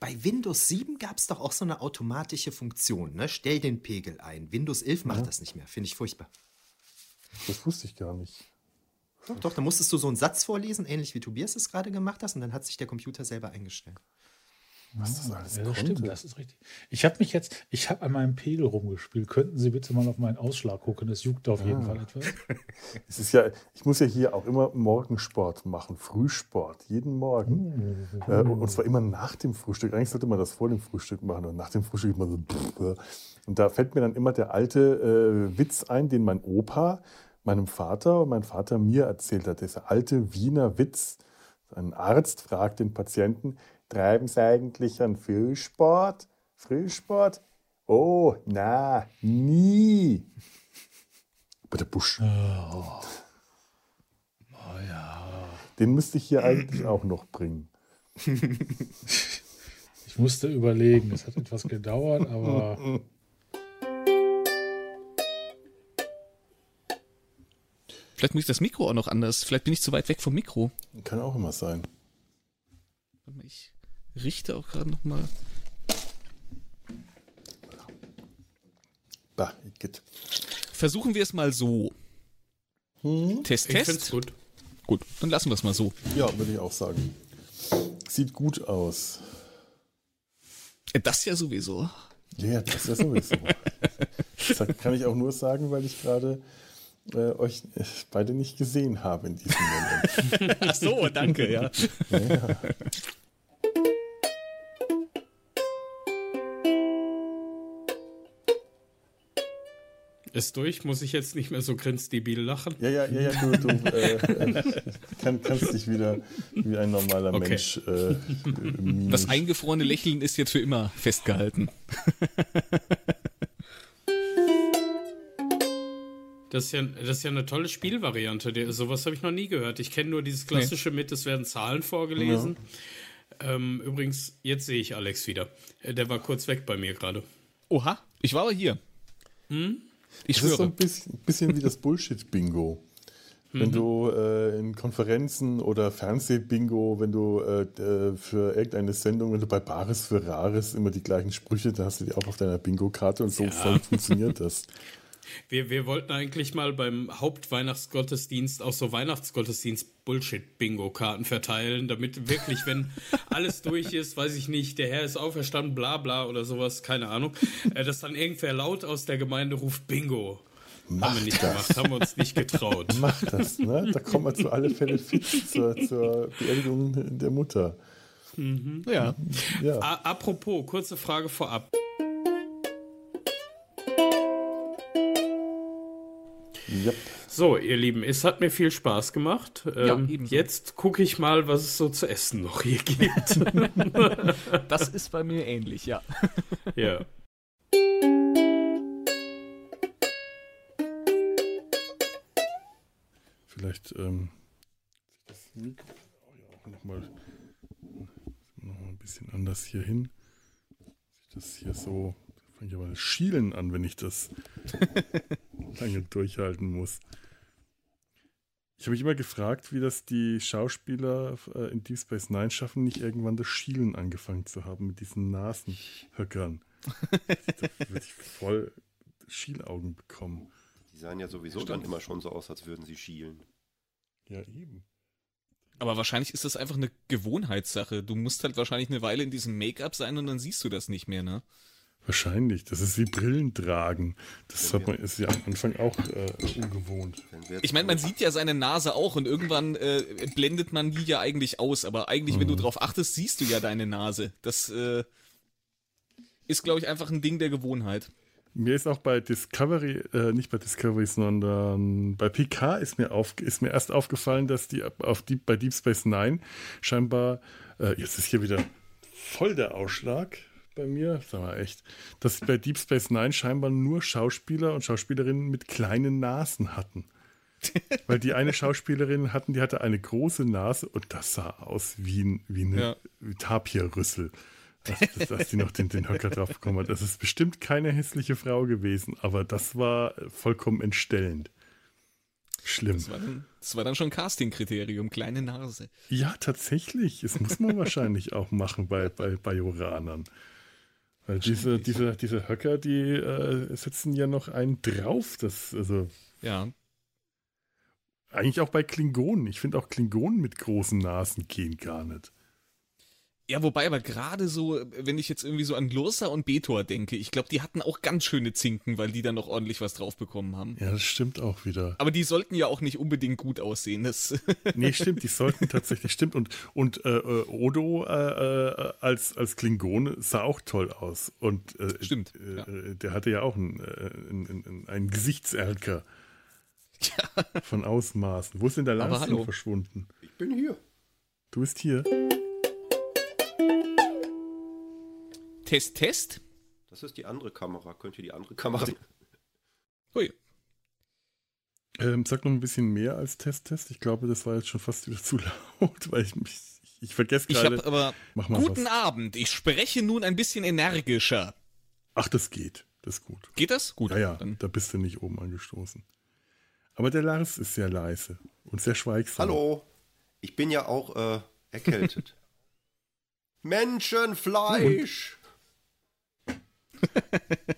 bei Windows 7 gab es doch auch so eine automatische Funktion, ne? Stell den Pegel ein. Windows 11 macht ja. das nicht mehr, finde ich furchtbar. Das wusste ich gar nicht. Doch, doch, da musstest du so einen Satz vorlesen, ähnlich wie Tobias es gerade gemacht hast, und dann hat sich der Computer selber eingestellt. Was das alles ja, das stimmt, das ist richtig. Ich habe mich jetzt, ich habe an meinem Pegel rumgespielt. Könnten Sie bitte mal auf meinen Ausschlag gucken? Das juckt auf jeden ah. Fall etwas. Es ist ja, ich muss ja hier auch immer Morgensport machen, Frühsport, jeden Morgen. Mhm. Äh, und zwar immer nach dem Frühstück. Eigentlich sollte man das vor dem Frühstück machen und nach dem Frühstück immer so. Und da fällt mir dann immer der alte äh, Witz ein, den mein Opa meinem Vater und mein Vater mir erzählt hat. Dieser alte Wiener Witz. Ein Arzt fragt den Patienten, Treiben Sie eigentlich an Frühsport? Frühsport? Oh, na, nie. Bei der Busch. Oh. oh ja. Den müsste ich hier eigentlich auch noch bringen. Ich musste überlegen, es hat etwas gedauert, aber. Vielleicht muss ich das Mikro auch noch anders. Vielleicht bin ich zu weit weg vom Mikro. Kann auch immer sein. Ich richte auch gerade noch mal. Bah, geht. Versuchen wir es mal so. Hm? Test, Test. Ich gut. Gut, dann lassen wir es mal so. Ja, würde ich auch sagen. Sieht gut aus. Das ja sowieso. Ja, das ja sowieso. das kann ich auch nur sagen, weil ich gerade äh, euch beide nicht gesehen habe in diesem Moment. Ach so, danke, ja. ja. Ist durch? Muss ich jetzt nicht mehr so grenzdebil lachen? Ja, ja, ja, ja du, du äh, äh, kann, kannst dich wieder wie ein normaler okay. Mensch. Äh, das eingefrorene Lächeln ist jetzt für immer festgehalten. Das ist, ja, das ist ja eine tolle Spielvariante. Der, sowas habe ich noch nie gehört. Ich kenne nur dieses klassische nee. mit, es werden Zahlen vorgelesen. Ähm, übrigens, jetzt sehe ich Alex wieder. Äh, der war kurz weg bei mir gerade. Oha, ich war aber hier. Hm? Ich das schwöre. ist so ein bisschen, bisschen wie das Bullshit-Bingo. Wenn mhm. du äh, in Konferenzen oder Fernsehbingo, wenn du äh, äh, für irgendeine Sendung, wenn du bei Bares für Rares immer die gleichen Sprüche, da hast du die auch auf deiner Bingo-Karte und so ja. funktioniert das. Wir, wir wollten eigentlich mal beim Hauptweihnachtsgottesdienst auch so Weihnachtsgottesdienst-Bullshit-Bingo-Karten verteilen, damit wirklich, wenn alles durch ist, weiß ich nicht, der Herr ist auferstanden, bla bla oder sowas, keine Ahnung, äh, dass dann irgendwer laut aus der Gemeinde ruft Bingo. Macht haben wir nicht das. gemacht, haben wir uns nicht getraut. Macht das, ne? Da kommen wir zu alle Fälle fit zur, zur Beerdigung der Mutter. Mhm. Ja. ja. apropos, kurze Frage vorab. Yep. So, ihr Lieben, es hat mir viel Spaß gemacht. Ähm, ja, jetzt gucke ich mal, was es so zu essen noch hier gibt. das ist bei mir ähnlich, ja. Ja. Vielleicht ähm, das Mikro auch nochmal noch mal ein bisschen anders hier hin. Das hier so, fange ich aber das Schielen an, wenn ich das lange durchhalten muss. Ich habe mich immer gefragt, wie das die Schauspieler äh, in Deep Space Nine schaffen, nicht irgendwann das Schielen angefangen zu haben mit diesen Nasenhöckern. da würde ich voll Schielaugen bekommen. Die sahen ja sowieso Stimmt. dann immer schon so aus, als würden sie schielen. Ja, eben. Aber wahrscheinlich ist das einfach eine Gewohnheitssache. Du musst halt wahrscheinlich eine Weile in diesem Make-up sein und dann siehst du das nicht mehr, ne? Wahrscheinlich. Das ist wie Brillen tragen. Das hat man, ist ja am Anfang auch äh, ungewohnt. Ich meine, man sieht ja seine Nase auch und irgendwann äh, blendet man die ja eigentlich aus. Aber eigentlich, mhm. wenn du mhm. drauf achtest, siehst du ja deine Nase. Das äh, ist, glaube ich, einfach ein Ding der Gewohnheit. Mir ist auch bei Discovery, äh, nicht bei Discovery, sondern bei PK ist mir, auf, ist mir erst aufgefallen, dass die auf Deep, bei Deep Space Nine scheinbar, äh, jetzt ist hier wieder voll der Ausschlag bei mir, sag mal echt, dass bei Deep Space Nine scheinbar nur Schauspieler und Schauspielerinnen mit kleinen Nasen hatten. Weil die eine Schauspielerin hatten, die hatte eine große Nase und das sah aus wie, ein, wie eine ja. Tapirrüssel dass, dass die noch den, den Höcker drauf bekommen hat. Das ist bestimmt keine hässliche Frau gewesen, aber das war vollkommen entstellend. Schlimm. Das war dann, das war dann schon Casting-Kriterium, kleine Nase. Ja, tatsächlich. Das muss man wahrscheinlich auch machen bei, bei Bajoranern. Weil diese, diese, diese Höcker, die äh, setzen ja noch einen drauf. Das, also, ja. Eigentlich auch bei Klingonen. Ich finde auch Klingonen mit großen Nasen gehen gar nicht. Ja, wobei aber gerade so, wenn ich jetzt irgendwie so an Lursa und Betor denke, ich glaube, die hatten auch ganz schöne Zinken, weil die dann noch ordentlich was drauf bekommen haben. Ja, das stimmt auch wieder. Aber die sollten ja auch nicht unbedingt gut aussehen. Das nee, stimmt, die sollten tatsächlich, stimmt. Und, und äh, äh Odo äh, äh, als, als Klingone sah auch toll aus. Und äh, stimmt. Äh, ja. Der hatte ja auch einen, einen, einen Gesichtserker. Ja. Von Ausmaßen. Wo ist denn der Lars verschwunden? Ich bin hier. Du bist hier. Test, Test. Das ist die andere Kamera. Könnt ihr die andere Kamera sehen? Hui. Ähm, sag noch ein bisschen mehr als Test, Test. Ich glaube, das war jetzt schon fast wieder zu laut, weil ich mich. Ich, ich vergesse gerade. Ich habe aber. guten was. Abend. Ich spreche nun ein bisschen energischer. Ach, das geht. Das ist gut. Geht das? Gut. Ja, ja. Dann. Da bist du nicht oben angestoßen. Aber der Lars ist sehr leise und sehr schweigsam. Hallo. Ich bin ja auch äh, erkältet. Menschenfleisch!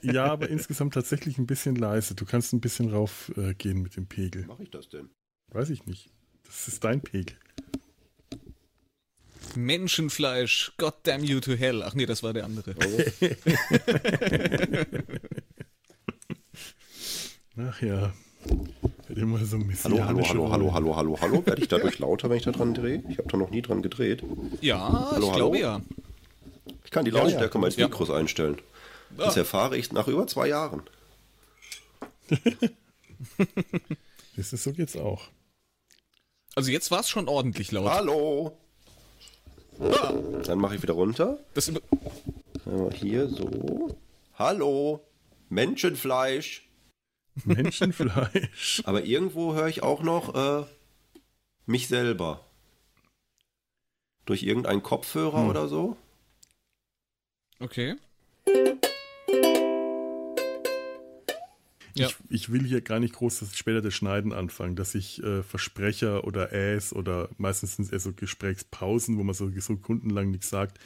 Ja, aber insgesamt tatsächlich ein bisschen leise. Du kannst ein bisschen raufgehen äh, mit dem Pegel. Wie mache ich das denn? Weiß ich nicht. Das ist dein Pegel. Menschenfleisch, God damn you to hell. Ach nee, das war der andere. Oh. Ach ja. Immer so ein hallo, hallo, hallo, hallo, hallo, hallo, hallo. Werde ich dadurch lauter, wenn ich da dran drehe? Ich habe da noch nie dran gedreht. Ja, hallo, ich hallo? glaube ja. Ich kann die Lautstärke ja, ja. meines Mikros ja. Das erfahre ich nach über zwei Jahren. Siehst du, so geht's auch. Also jetzt war es schon ordentlich laut. Hallo. Ah. Dann mache ich wieder runter. Das hier so. Hallo. Menschenfleisch. Menschenfleisch. Aber irgendwo höre ich auch noch äh, mich selber. Durch irgendeinen Kopfhörer hm. oder so. Okay. Ja. Ich, ich, will hier gar nicht groß das, später das Schneiden anfangen, dass ich äh, Versprecher oder Äs oder meistens sind es eher so Gesprächspausen, wo man so sekundenlang nichts sagt,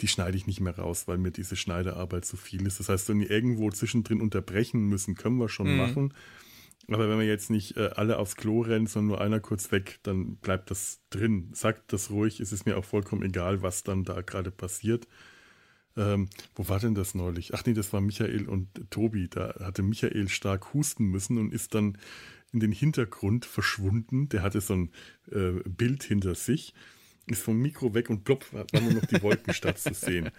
die schneide ich nicht mehr raus, weil mir diese Schneidearbeit zu viel ist. Das heißt, wenn wir irgendwo zwischendrin unterbrechen müssen, können wir schon mhm. machen. Aber wenn wir jetzt nicht äh, alle aufs Klo rennen, sondern nur einer kurz weg, dann bleibt das drin. Sagt das ruhig, es ist mir auch vollkommen egal, was dann da gerade passiert. Ähm, wo war denn das neulich? Ach nee, das war Michael und Tobi. Da hatte Michael stark husten müssen und ist dann in den Hintergrund verschwunden. Der hatte so ein äh, Bild hinter sich, ist vom Mikro weg und plopp, war nur noch die Wolkenstadt zu sehen.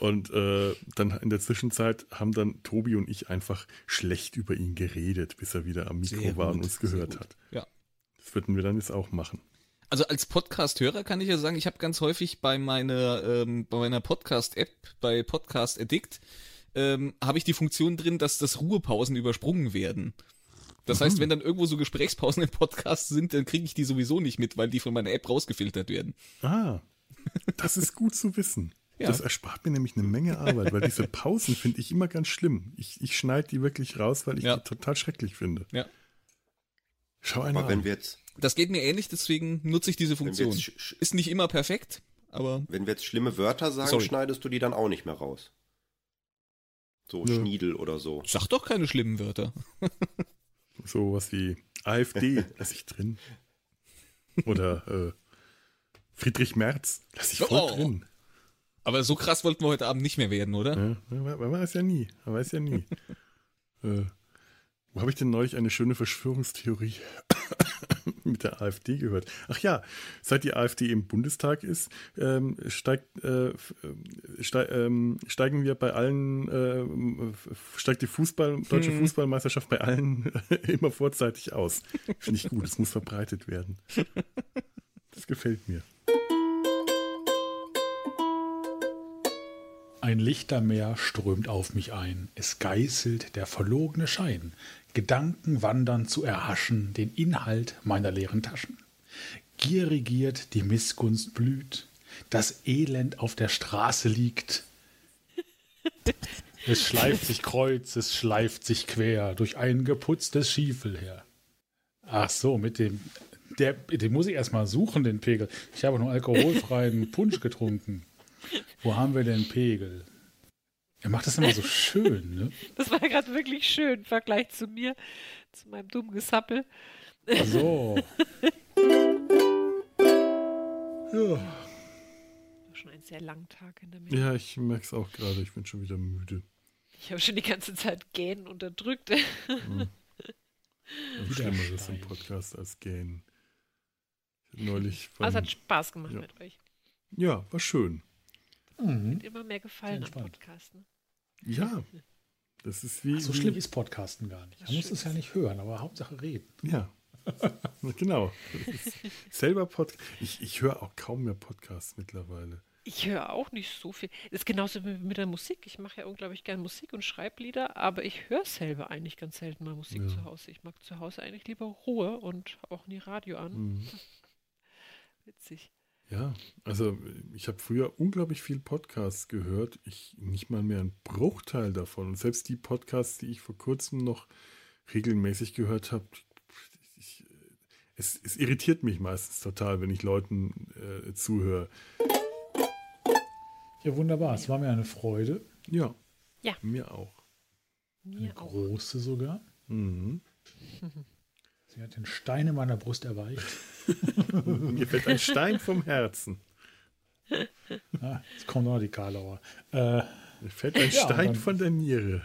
Und äh, dann in der Zwischenzeit haben dann Tobi und ich einfach schlecht über ihn geredet, bis er wieder am Mikro sehr war gut, und uns gehört hat. Ja. Das würden wir dann jetzt auch machen. Also als Podcast-Hörer kann ich ja sagen, ich habe ganz häufig bei meiner, ähm, bei meiner Podcast-App, bei Podcast Addict, ähm, habe ich die Funktion drin, dass das Ruhepausen übersprungen werden. Das mhm. heißt, wenn dann irgendwo so Gesprächspausen im Podcast sind, dann kriege ich die sowieso nicht mit, weil die von meiner App rausgefiltert werden. Ah, das ist gut zu wissen. Ja. Das erspart mir nämlich eine Menge Arbeit, weil diese Pausen finde ich immer ganz schlimm. Ich, ich schneide die wirklich raus, weil ich ja. die total schrecklich finde. Ja. Schau einmal. Aber wenn wir jetzt das geht mir ähnlich, deswegen nutze ich diese Funktion. Ist nicht immer perfekt, aber. Wenn wir jetzt schlimme Wörter sagen, Sorry. schneidest du die dann auch nicht mehr raus. So Nö. Schniedel oder so. Sag doch keine schlimmen Wörter. so was wie AfD lasse ich drin. Oder äh, Friedrich Merz lasse ich voll oh. drin. Aber so krass wollten wir heute Abend nicht mehr werden, oder? Ja, man weiß ja nie. Man weiß ja nie. äh, wo habe ich denn neulich eine schöne Verschwörungstheorie mit der AfD gehört? Ach ja, seit die AfD im Bundestag ist, ähm, steigt, äh, steig, ähm, steigen wir bei allen, äh, steigt die Fußball, deutsche hm. Fußballmeisterschaft bei allen immer vorzeitig aus. Finde ich gut, es muss verbreitet werden. Das gefällt mir. Ein Lichtermeer strömt auf mich ein, es geißelt der verlogene Schein, Gedanken wandern zu erhaschen den Inhalt meiner leeren Taschen. Gier regiert, die Missgunst blüht, das Elend auf der Straße liegt. Es schleift sich kreuz, es schleift sich quer durch ein geputztes Schiefelheer. Ach so, mit dem, der, den muss ich erstmal suchen, den Pegel. Ich habe nur alkoholfreien Punsch getrunken. Wo haben wir den Pegel? Er macht das immer so schön, ne? Das war gerade wirklich schön im Vergleich zu mir, zu meinem dummen Gesappel. Ach so. ja. Schon ein sehr langer Tag in der Mitte. Ja, ich merke es auch gerade. Ich bin schon wieder müde. Ich habe schon die ganze Zeit Gähnen unterdrückt. Hm. Schlimmer das im Podcast als Gähnen. Neulich. Aber es hat Spaß gemacht ja. mit euch. Ja, war schön. Mhm. Wird immer mehr gefallen am Podcasten. Ja. Das ist wie. Ach, so schlimm ist Podcasten gar nicht. Man muss es ja nicht hören, aber Hauptsache reden. Ja. genau. Selber Podcast. Ich, ich höre auch kaum mehr Podcasts mittlerweile. Ich höre auch nicht so viel. Das ist genauso wie mit der Musik. Ich mache ja unglaublich gerne Musik und schreibe Lieder, aber ich höre selber eigentlich ganz selten mal Musik ja. zu Hause. Ich mag zu Hause eigentlich lieber Ruhe und auch nie Radio an. Mhm. Witzig. Ja, also ich habe früher unglaublich viel Podcasts gehört. Ich nicht mal mehr einen Bruchteil davon. Und selbst die Podcasts, die ich vor kurzem noch regelmäßig gehört habe, es, es, irritiert mich meistens total, wenn ich Leuten äh, zuhöre. Ja, wunderbar. Es war mir eine Freude. Ja. Ja. Mir auch. Mir eine auch. große sogar. Mhm. Sie hat den Stein in meiner Brust erweicht. Mir fällt ein Stein vom Herzen. Ah, jetzt kommt noch die Karlauer. Äh, Mir fällt ein ja, Stein von der Niere.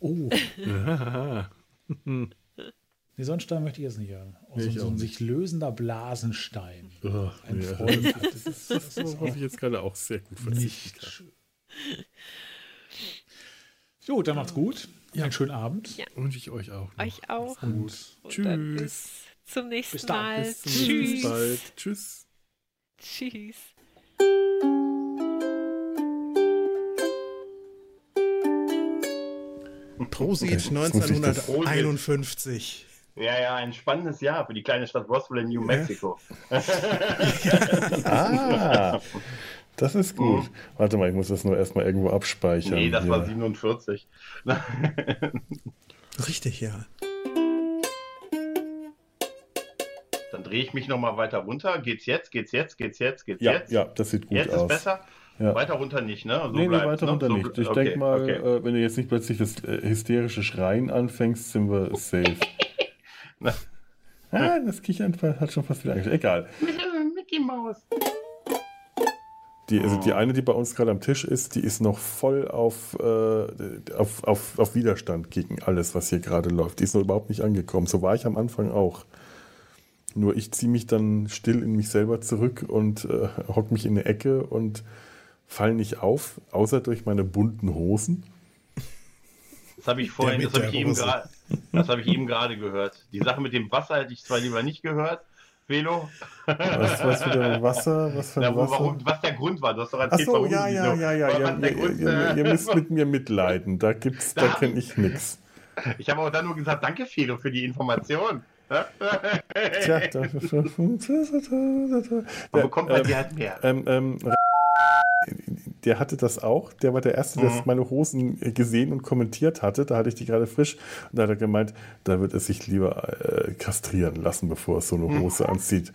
Oh. nee, so einen Stein möchte ich jetzt nicht haben. Oh, so, so ein sich lösender Blasenstein. Oh, ein ja, Freund. Das, ist, das, das hoffe ich jetzt gerade auch sehr gut verzichten kann. Jo, dann macht's gut. Ja. Einen schönen Abend. Ja. Wünsche ich euch auch. Noch. Euch auch. Gut. Und Tschüss. Bis zum nächsten bis Mal. Bis zum Tschüss. Bis bald. Tschüss. Tschüss. Prosit 1951. Ja, ja, ein spannendes Jahr für die kleine Stadt Roswell in New Mexico. ah, das ist gut. Mhm. Warte mal, ich muss das nur erstmal irgendwo abspeichern. Nee, das Hier. war 47. Richtig, ja. Dann drehe ich mich nochmal weiter runter. Geht's jetzt? Geht's jetzt? Geht's jetzt? Geht's ja, jetzt? Ja, das sieht gut jetzt aus. Jetzt ist besser? Ja. Weiter runter nicht, ne? So nee, nee, weiter ne? runter so, nicht. Ich okay, denke mal, okay. äh, wenn du jetzt nicht plötzlich das äh, hysterische Schreien anfängst, sind wir safe. ah, das Kichern hat schon fast wieder eingestellt. Egal. Mickey Maus. Die, also die eine, die bei uns gerade am Tisch ist, die ist noch voll auf, äh, auf, auf, auf Widerstand gegen alles, was hier gerade läuft. Die ist noch überhaupt nicht angekommen. So war ich am Anfang auch. Nur ich ziehe mich dann still in mich selber zurück und äh, hock mich in eine Ecke und fall nicht auf, außer durch meine bunten Hosen. Das habe ich vorhin, das habe ich, eben grad, hab ich eben gerade gehört. Die Sache mit dem Wasser hätte ich zwar lieber nicht gehört, Velo. Was, was für ein Wasser? Was für ein ja, Wasser? Warum, was der Grund war? Du hast doch erzählt, Ach so, ja, ja, ja, ja, ja. Ihr, Grund, ihr, ihr, müsst mit mir mitleiden. Da gibt's, da kenne ich nichts. Ich habe auch dann nur gesagt, danke Felo für die Information. Tja, da, Man bekommt bei ähm, dir halt mehr. Ähm, ähm, der hatte das auch. Der war der Erste, der mhm. meine Hosen gesehen und kommentiert hatte. Da hatte ich die gerade frisch. Und da hat er gemeint, da wird er sich lieber äh, kastrieren lassen, bevor er so eine mhm. Hose mhm. anzieht.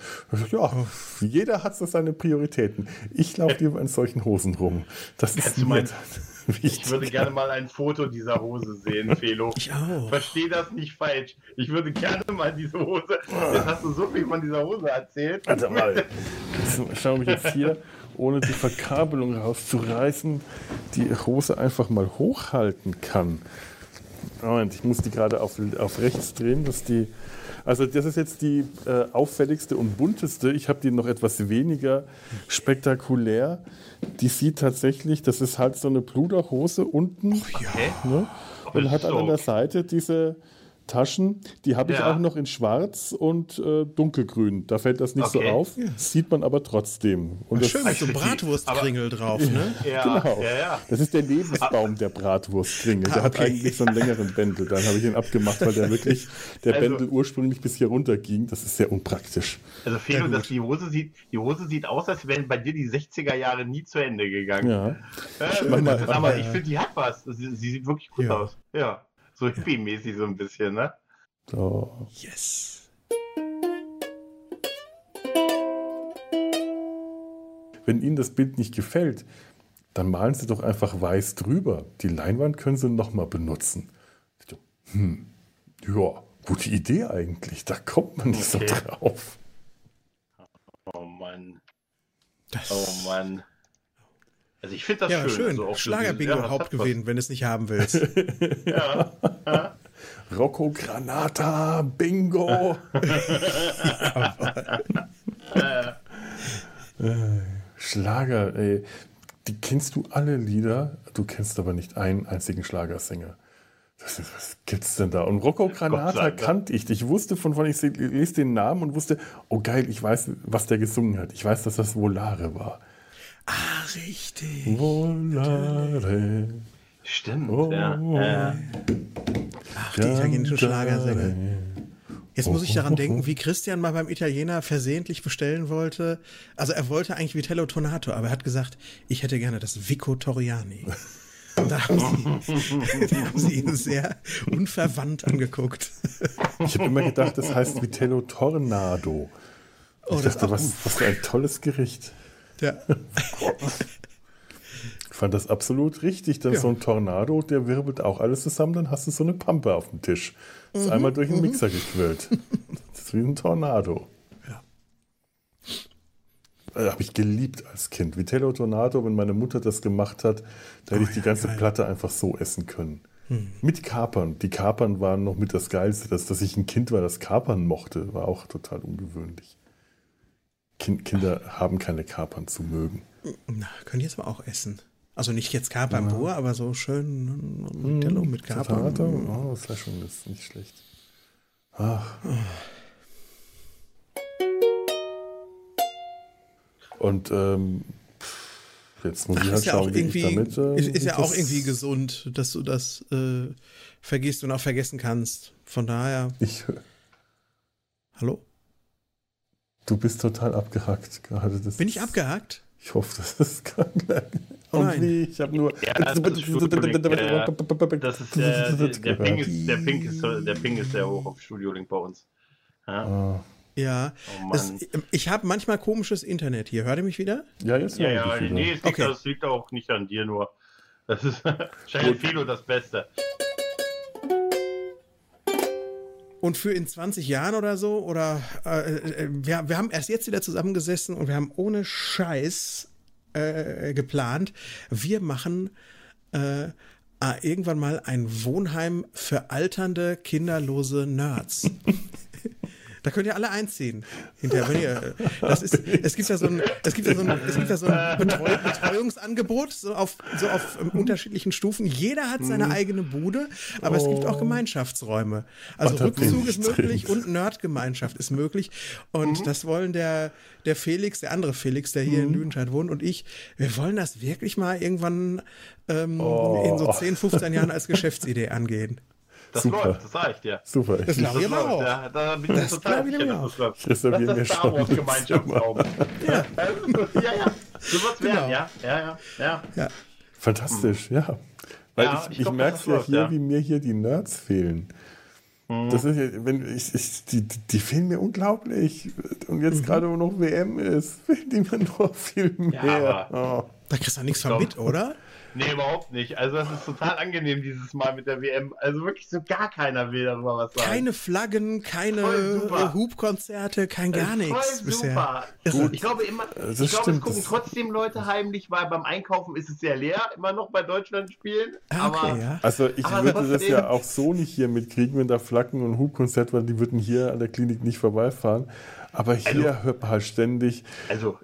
ja, jeder hat so seine Prioritäten. Ich laufe lieber in solchen Hosen rum. Das ist mir ich würde gerne mal ein Foto dieser Hose sehen, Felo. Ich auch. Verstehe das nicht falsch. Ich würde gerne mal diese Hose. Jetzt hast du so viel von dieser Hose erzählt. Warte mal. Jetzt schaue ich jetzt hier, ohne die Verkabelung rauszureißen, die Hose einfach mal hochhalten kann. Moment, ich muss die gerade auf, auf rechts drehen, dass die. Also das ist jetzt die äh, auffälligste und bunteste. Ich habe die noch etwas weniger spektakulär. Die sieht tatsächlich, das ist halt so eine Pluderhose unten. Ach ja. Ne? Und hat so. an der Seite diese, Taschen, die habe ich ja. auch noch in schwarz und äh, dunkelgrün. Da fällt das nicht okay. so auf, ja. sieht man aber trotzdem. Und Ach, schön mit so Bratwurstkringel drauf, ne? Ja, genau. Ja, das ist der Lebensbaum der Bratwurstkringel. Der okay. hat eigentlich so einen längeren Bändel. Dann habe ich ihn abgemacht, weil der wirklich, der also, Bändel ursprünglich bis hier runter ging. Das ist sehr unpraktisch. Also Felo, dass die Hose sieht, die Hose sieht aus, als wären bei dir die 60er Jahre nie zu Ende gegangen. Ja. Äh, aber ich finde, die hat was. Sie, sie sieht wirklich gut aus. Ja. So hippie-mäßig so ein bisschen, ne? So. Yes. Wenn Ihnen das Bild nicht gefällt, dann malen Sie doch einfach weiß drüber. Die Leinwand können Sie nochmal benutzen. Hm, ja, gute Idee eigentlich. Da kommt man nicht okay. so drauf. Oh Mann. Das oh Mann. Also ich finde das ja, schön. schön. Also Schlagerbingo ja, Hauptgewinn, wenn du es nicht haben willst. ja. Rocco Granata Bingo. Schlager, ey. Die kennst du alle Lieder, du kennst aber nicht einen einzigen Schlagersänger. Was, was gibt's denn da? Und Rocco Granata kannte ich. Ich wusste von wann ich lese den Namen und wusste, oh geil, ich weiß, was der gesungen hat. Ich weiß, dass das Volare war. Ah, richtig. Volare. Stimmt, oh, ja. Ach, die italienischen Schlagersänger. Jetzt muss ich daran denken, wie Christian mal beim Italiener versehentlich bestellen wollte. Also er wollte eigentlich Vitello Tonato, aber er hat gesagt, ich hätte gerne das Vico Toriani. Da haben, sie, da haben sie ihn sehr unverwandt angeguckt. Ich habe immer gedacht, das heißt Vitello Tornado. Ich oh, dachte, was, was für ein tolles Gericht. Ja. Ich fand das absolut richtig. Dann ja. so ein Tornado, der wirbelt auch alles zusammen, dann hast du so eine Pampe auf dem Tisch. Das ist mhm, einmal durch den mhm. Mixer gequillt. Das ist wie ein Tornado. Ja. Äh, Habe ich geliebt als Kind. Vitello Tornado, wenn meine Mutter das gemacht hat, da hätte oh, ich die ganze geil. Platte einfach so essen können. Hm. Mit Kapern. Die Kapern waren noch mit das Geilste. Dass, dass ich ein Kind war, das Kapern mochte, war auch total ungewöhnlich. Kind, Kinder haben keine Kapern zu mögen. Na, können die jetzt aber auch essen. Also nicht jetzt Kapern ja. pur, aber so schön Vitello hm, mit Kapern. Oh, das war schon ist nicht schlecht. Ach. Und ähm, jetzt muss Ach, ich halt schauen, ja wie ich damit. Äh, ist, ist ja auch irgendwie gesund, dass du das äh, vergisst und auch vergessen kannst. Von daher. Ich, Hallo? Du bist total abgehackt gerade. Das Bin ich abgehackt? Ich hoffe, das ist krank. Oh nein. Wie, ich habe nur. Ja, das ist, äh, das ist äh, der, Ping ist, der, Ping ist, der Ping ist sehr hoch auf Studio Link bei uns. Ja. Oh. Ja, oh das, ich habe manchmal komisches Internet hier. Hört ihr mich wieder? Ja, jetzt ja, ja, nee, es liegt, okay. das liegt auch nicht an dir nur. Das ist wahrscheinlich Philo das Beste. Und für in 20 Jahren oder so, oder äh, äh, wir, wir haben erst jetzt wieder zusammengesessen und wir haben ohne Scheiß äh, geplant, wir machen äh, irgendwann mal ein Wohnheim für alternde, kinderlose Nerds. Da könnt ihr alle einziehen. Hinterher, wenn ihr, das ist, es gibt ja so ein, es gibt ja so ein, es gibt ja so ein Betreu Betreuungsangebot, so auf, so auf um, unterschiedlichen Stufen. Jeder hat seine mhm. eigene Bude, aber oh. es gibt auch oh. Gemeinschaftsräume. Also Ach, Rückzug ist möglich und Nerdgemeinschaft ist möglich. Und mhm. das wollen der, der Felix, der andere Felix, der hier mhm. in Lüdenscheid wohnt und ich, wir wollen das wirklich mal irgendwann ähm, oh. in so 10, 15 Jahren als Geschäftsidee angehen. Das Super. läuft, das reicht, ja. Super. Das glaube ich aber auch. Ja, da bin ich das total sicher, dass das läuft. Das ist der Star Wars Gemeinschaftsraum. ja. ja, ja. So was genau. werden, ja. Ja, ja, ja. ja. Fantastisch, ja. Weil ja, ich, ich, ich merke es ja läuft, hier, ja. wie mir hier die Nerds fehlen. Mhm. Das ist ja, wenn ich, ich, die, die fehlen mir unglaublich. Und jetzt mhm. gerade, wo noch WM ist, fehlen die mir noch viel mehr. Ja, oh. Da kriegst du nichts von mit, oder? Nee, überhaupt nicht. Also das ist total angenehm dieses Mal mit der WM. Also wirklich so gar keiner will darüber was sagen. Keine Flaggen, keine Hubkonzerte, kein gar nichts voll bisher. Super. Ich glaube immer, ich glaube, es gucken trotzdem Leute heimlich, weil beim Einkaufen ist es sehr leer, immer noch bei Deutschland spielen. Ah, okay, aber, ja. Also ich aber würde das ja auch so nicht hier mitkriegen, wenn da Flaggen und Hubkonzert waren, die würden hier an der Klinik nicht vorbeifahren. Aber hier also, hört man halt ständig. Also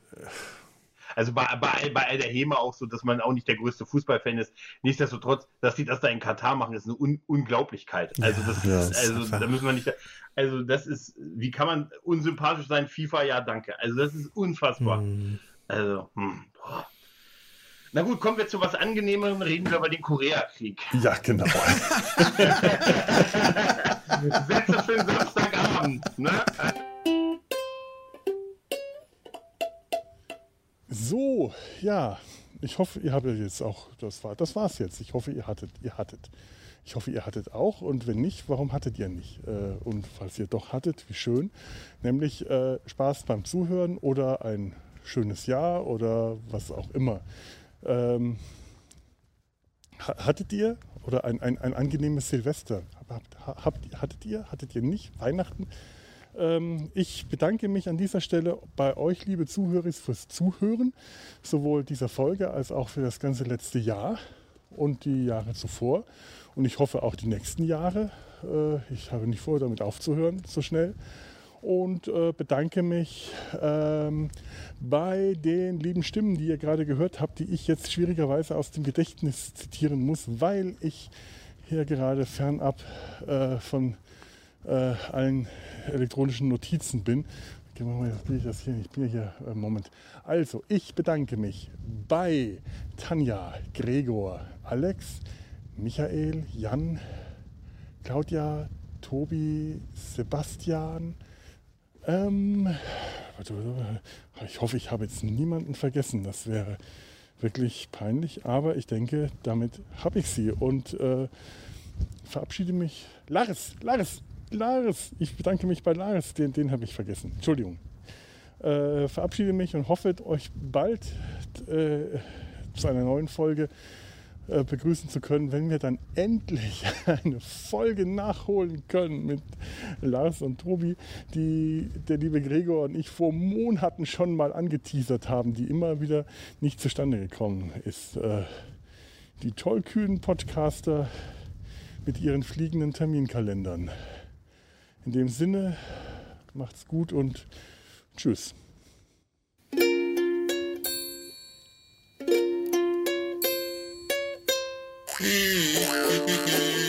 also bei, bei, bei der HEMA auch so, dass man auch nicht der größte Fußballfan ist. Nichtsdestotrotz, dass die das da in Katar machen, ist eine Un Unglaublichkeit. Also das ja, ist, also da müssen wir nicht, also das ist, wie kann man unsympathisch sein? FIFA, ja, danke. Also das ist unfassbar. Hm. Also, hm, boah. Na gut, kommen wir zu was Angenehmerem, reden wir über den Koreakrieg. Ja, genau. Sätze für den Samstagabend, ne? So, ja, ich hoffe, ihr habt jetzt auch, das war, das war's jetzt. Ich hoffe, ihr hattet, ihr hattet. Ich hoffe, ihr hattet auch und wenn nicht, warum hattet ihr nicht? Äh, und falls ihr doch hattet, wie schön. Nämlich äh, Spaß beim Zuhören oder ein schönes Jahr oder was auch immer. Ähm, hattet ihr oder ein, ein, ein angenehmes Silvester? Habt, habt, hattet ihr? Hattet ihr nicht? Weihnachten? Ähm, ich bedanke mich an dieser Stelle bei euch, liebe Zuhörer, fürs Zuhören, sowohl dieser Folge als auch für das ganze letzte Jahr und die Jahre zuvor. Und ich hoffe auch die nächsten Jahre. Äh, ich habe nicht vor, damit aufzuhören so schnell. Und äh, bedanke mich ähm, bei den lieben Stimmen, die ihr gerade gehört habt, die ich jetzt schwierigerweise aus dem Gedächtnis zitieren muss, weil ich hier gerade fernab äh, von äh, allen elektronischen Notizen bin. Ich ich bin hier, äh, Moment. Also, ich bedanke mich bei Tanja, Gregor, Alex, Michael, Jan, Claudia, Tobi, Sebastian. Ähm, ich hoffe, ich habe jetzt niemanden vergessen. Das wäre wirklich peinlich, aber ich denke, damit habe ich sie und äh, verabschiede mich. Lars, Lars, Lars, ich bedanke mich bei Lars, den, den habe ich vergessen. Entschuldigung. Äh, verabschiede mich und hoffe, euch bald äh, zu einer neuen Folge äh, begrüßen zu können, wenn wir dann endlich eine Folge nachholen können mit Lars und Tobi, die der liebe Gregor und ich vor Monaten schon mal angeteasert haben, die immer wieder nicht zustande gekommen ist. Äh, die tollkühnen Podcaster mit ihren fliegenden Terminkalendern. In dem Sinne, macht's gut und tschüss.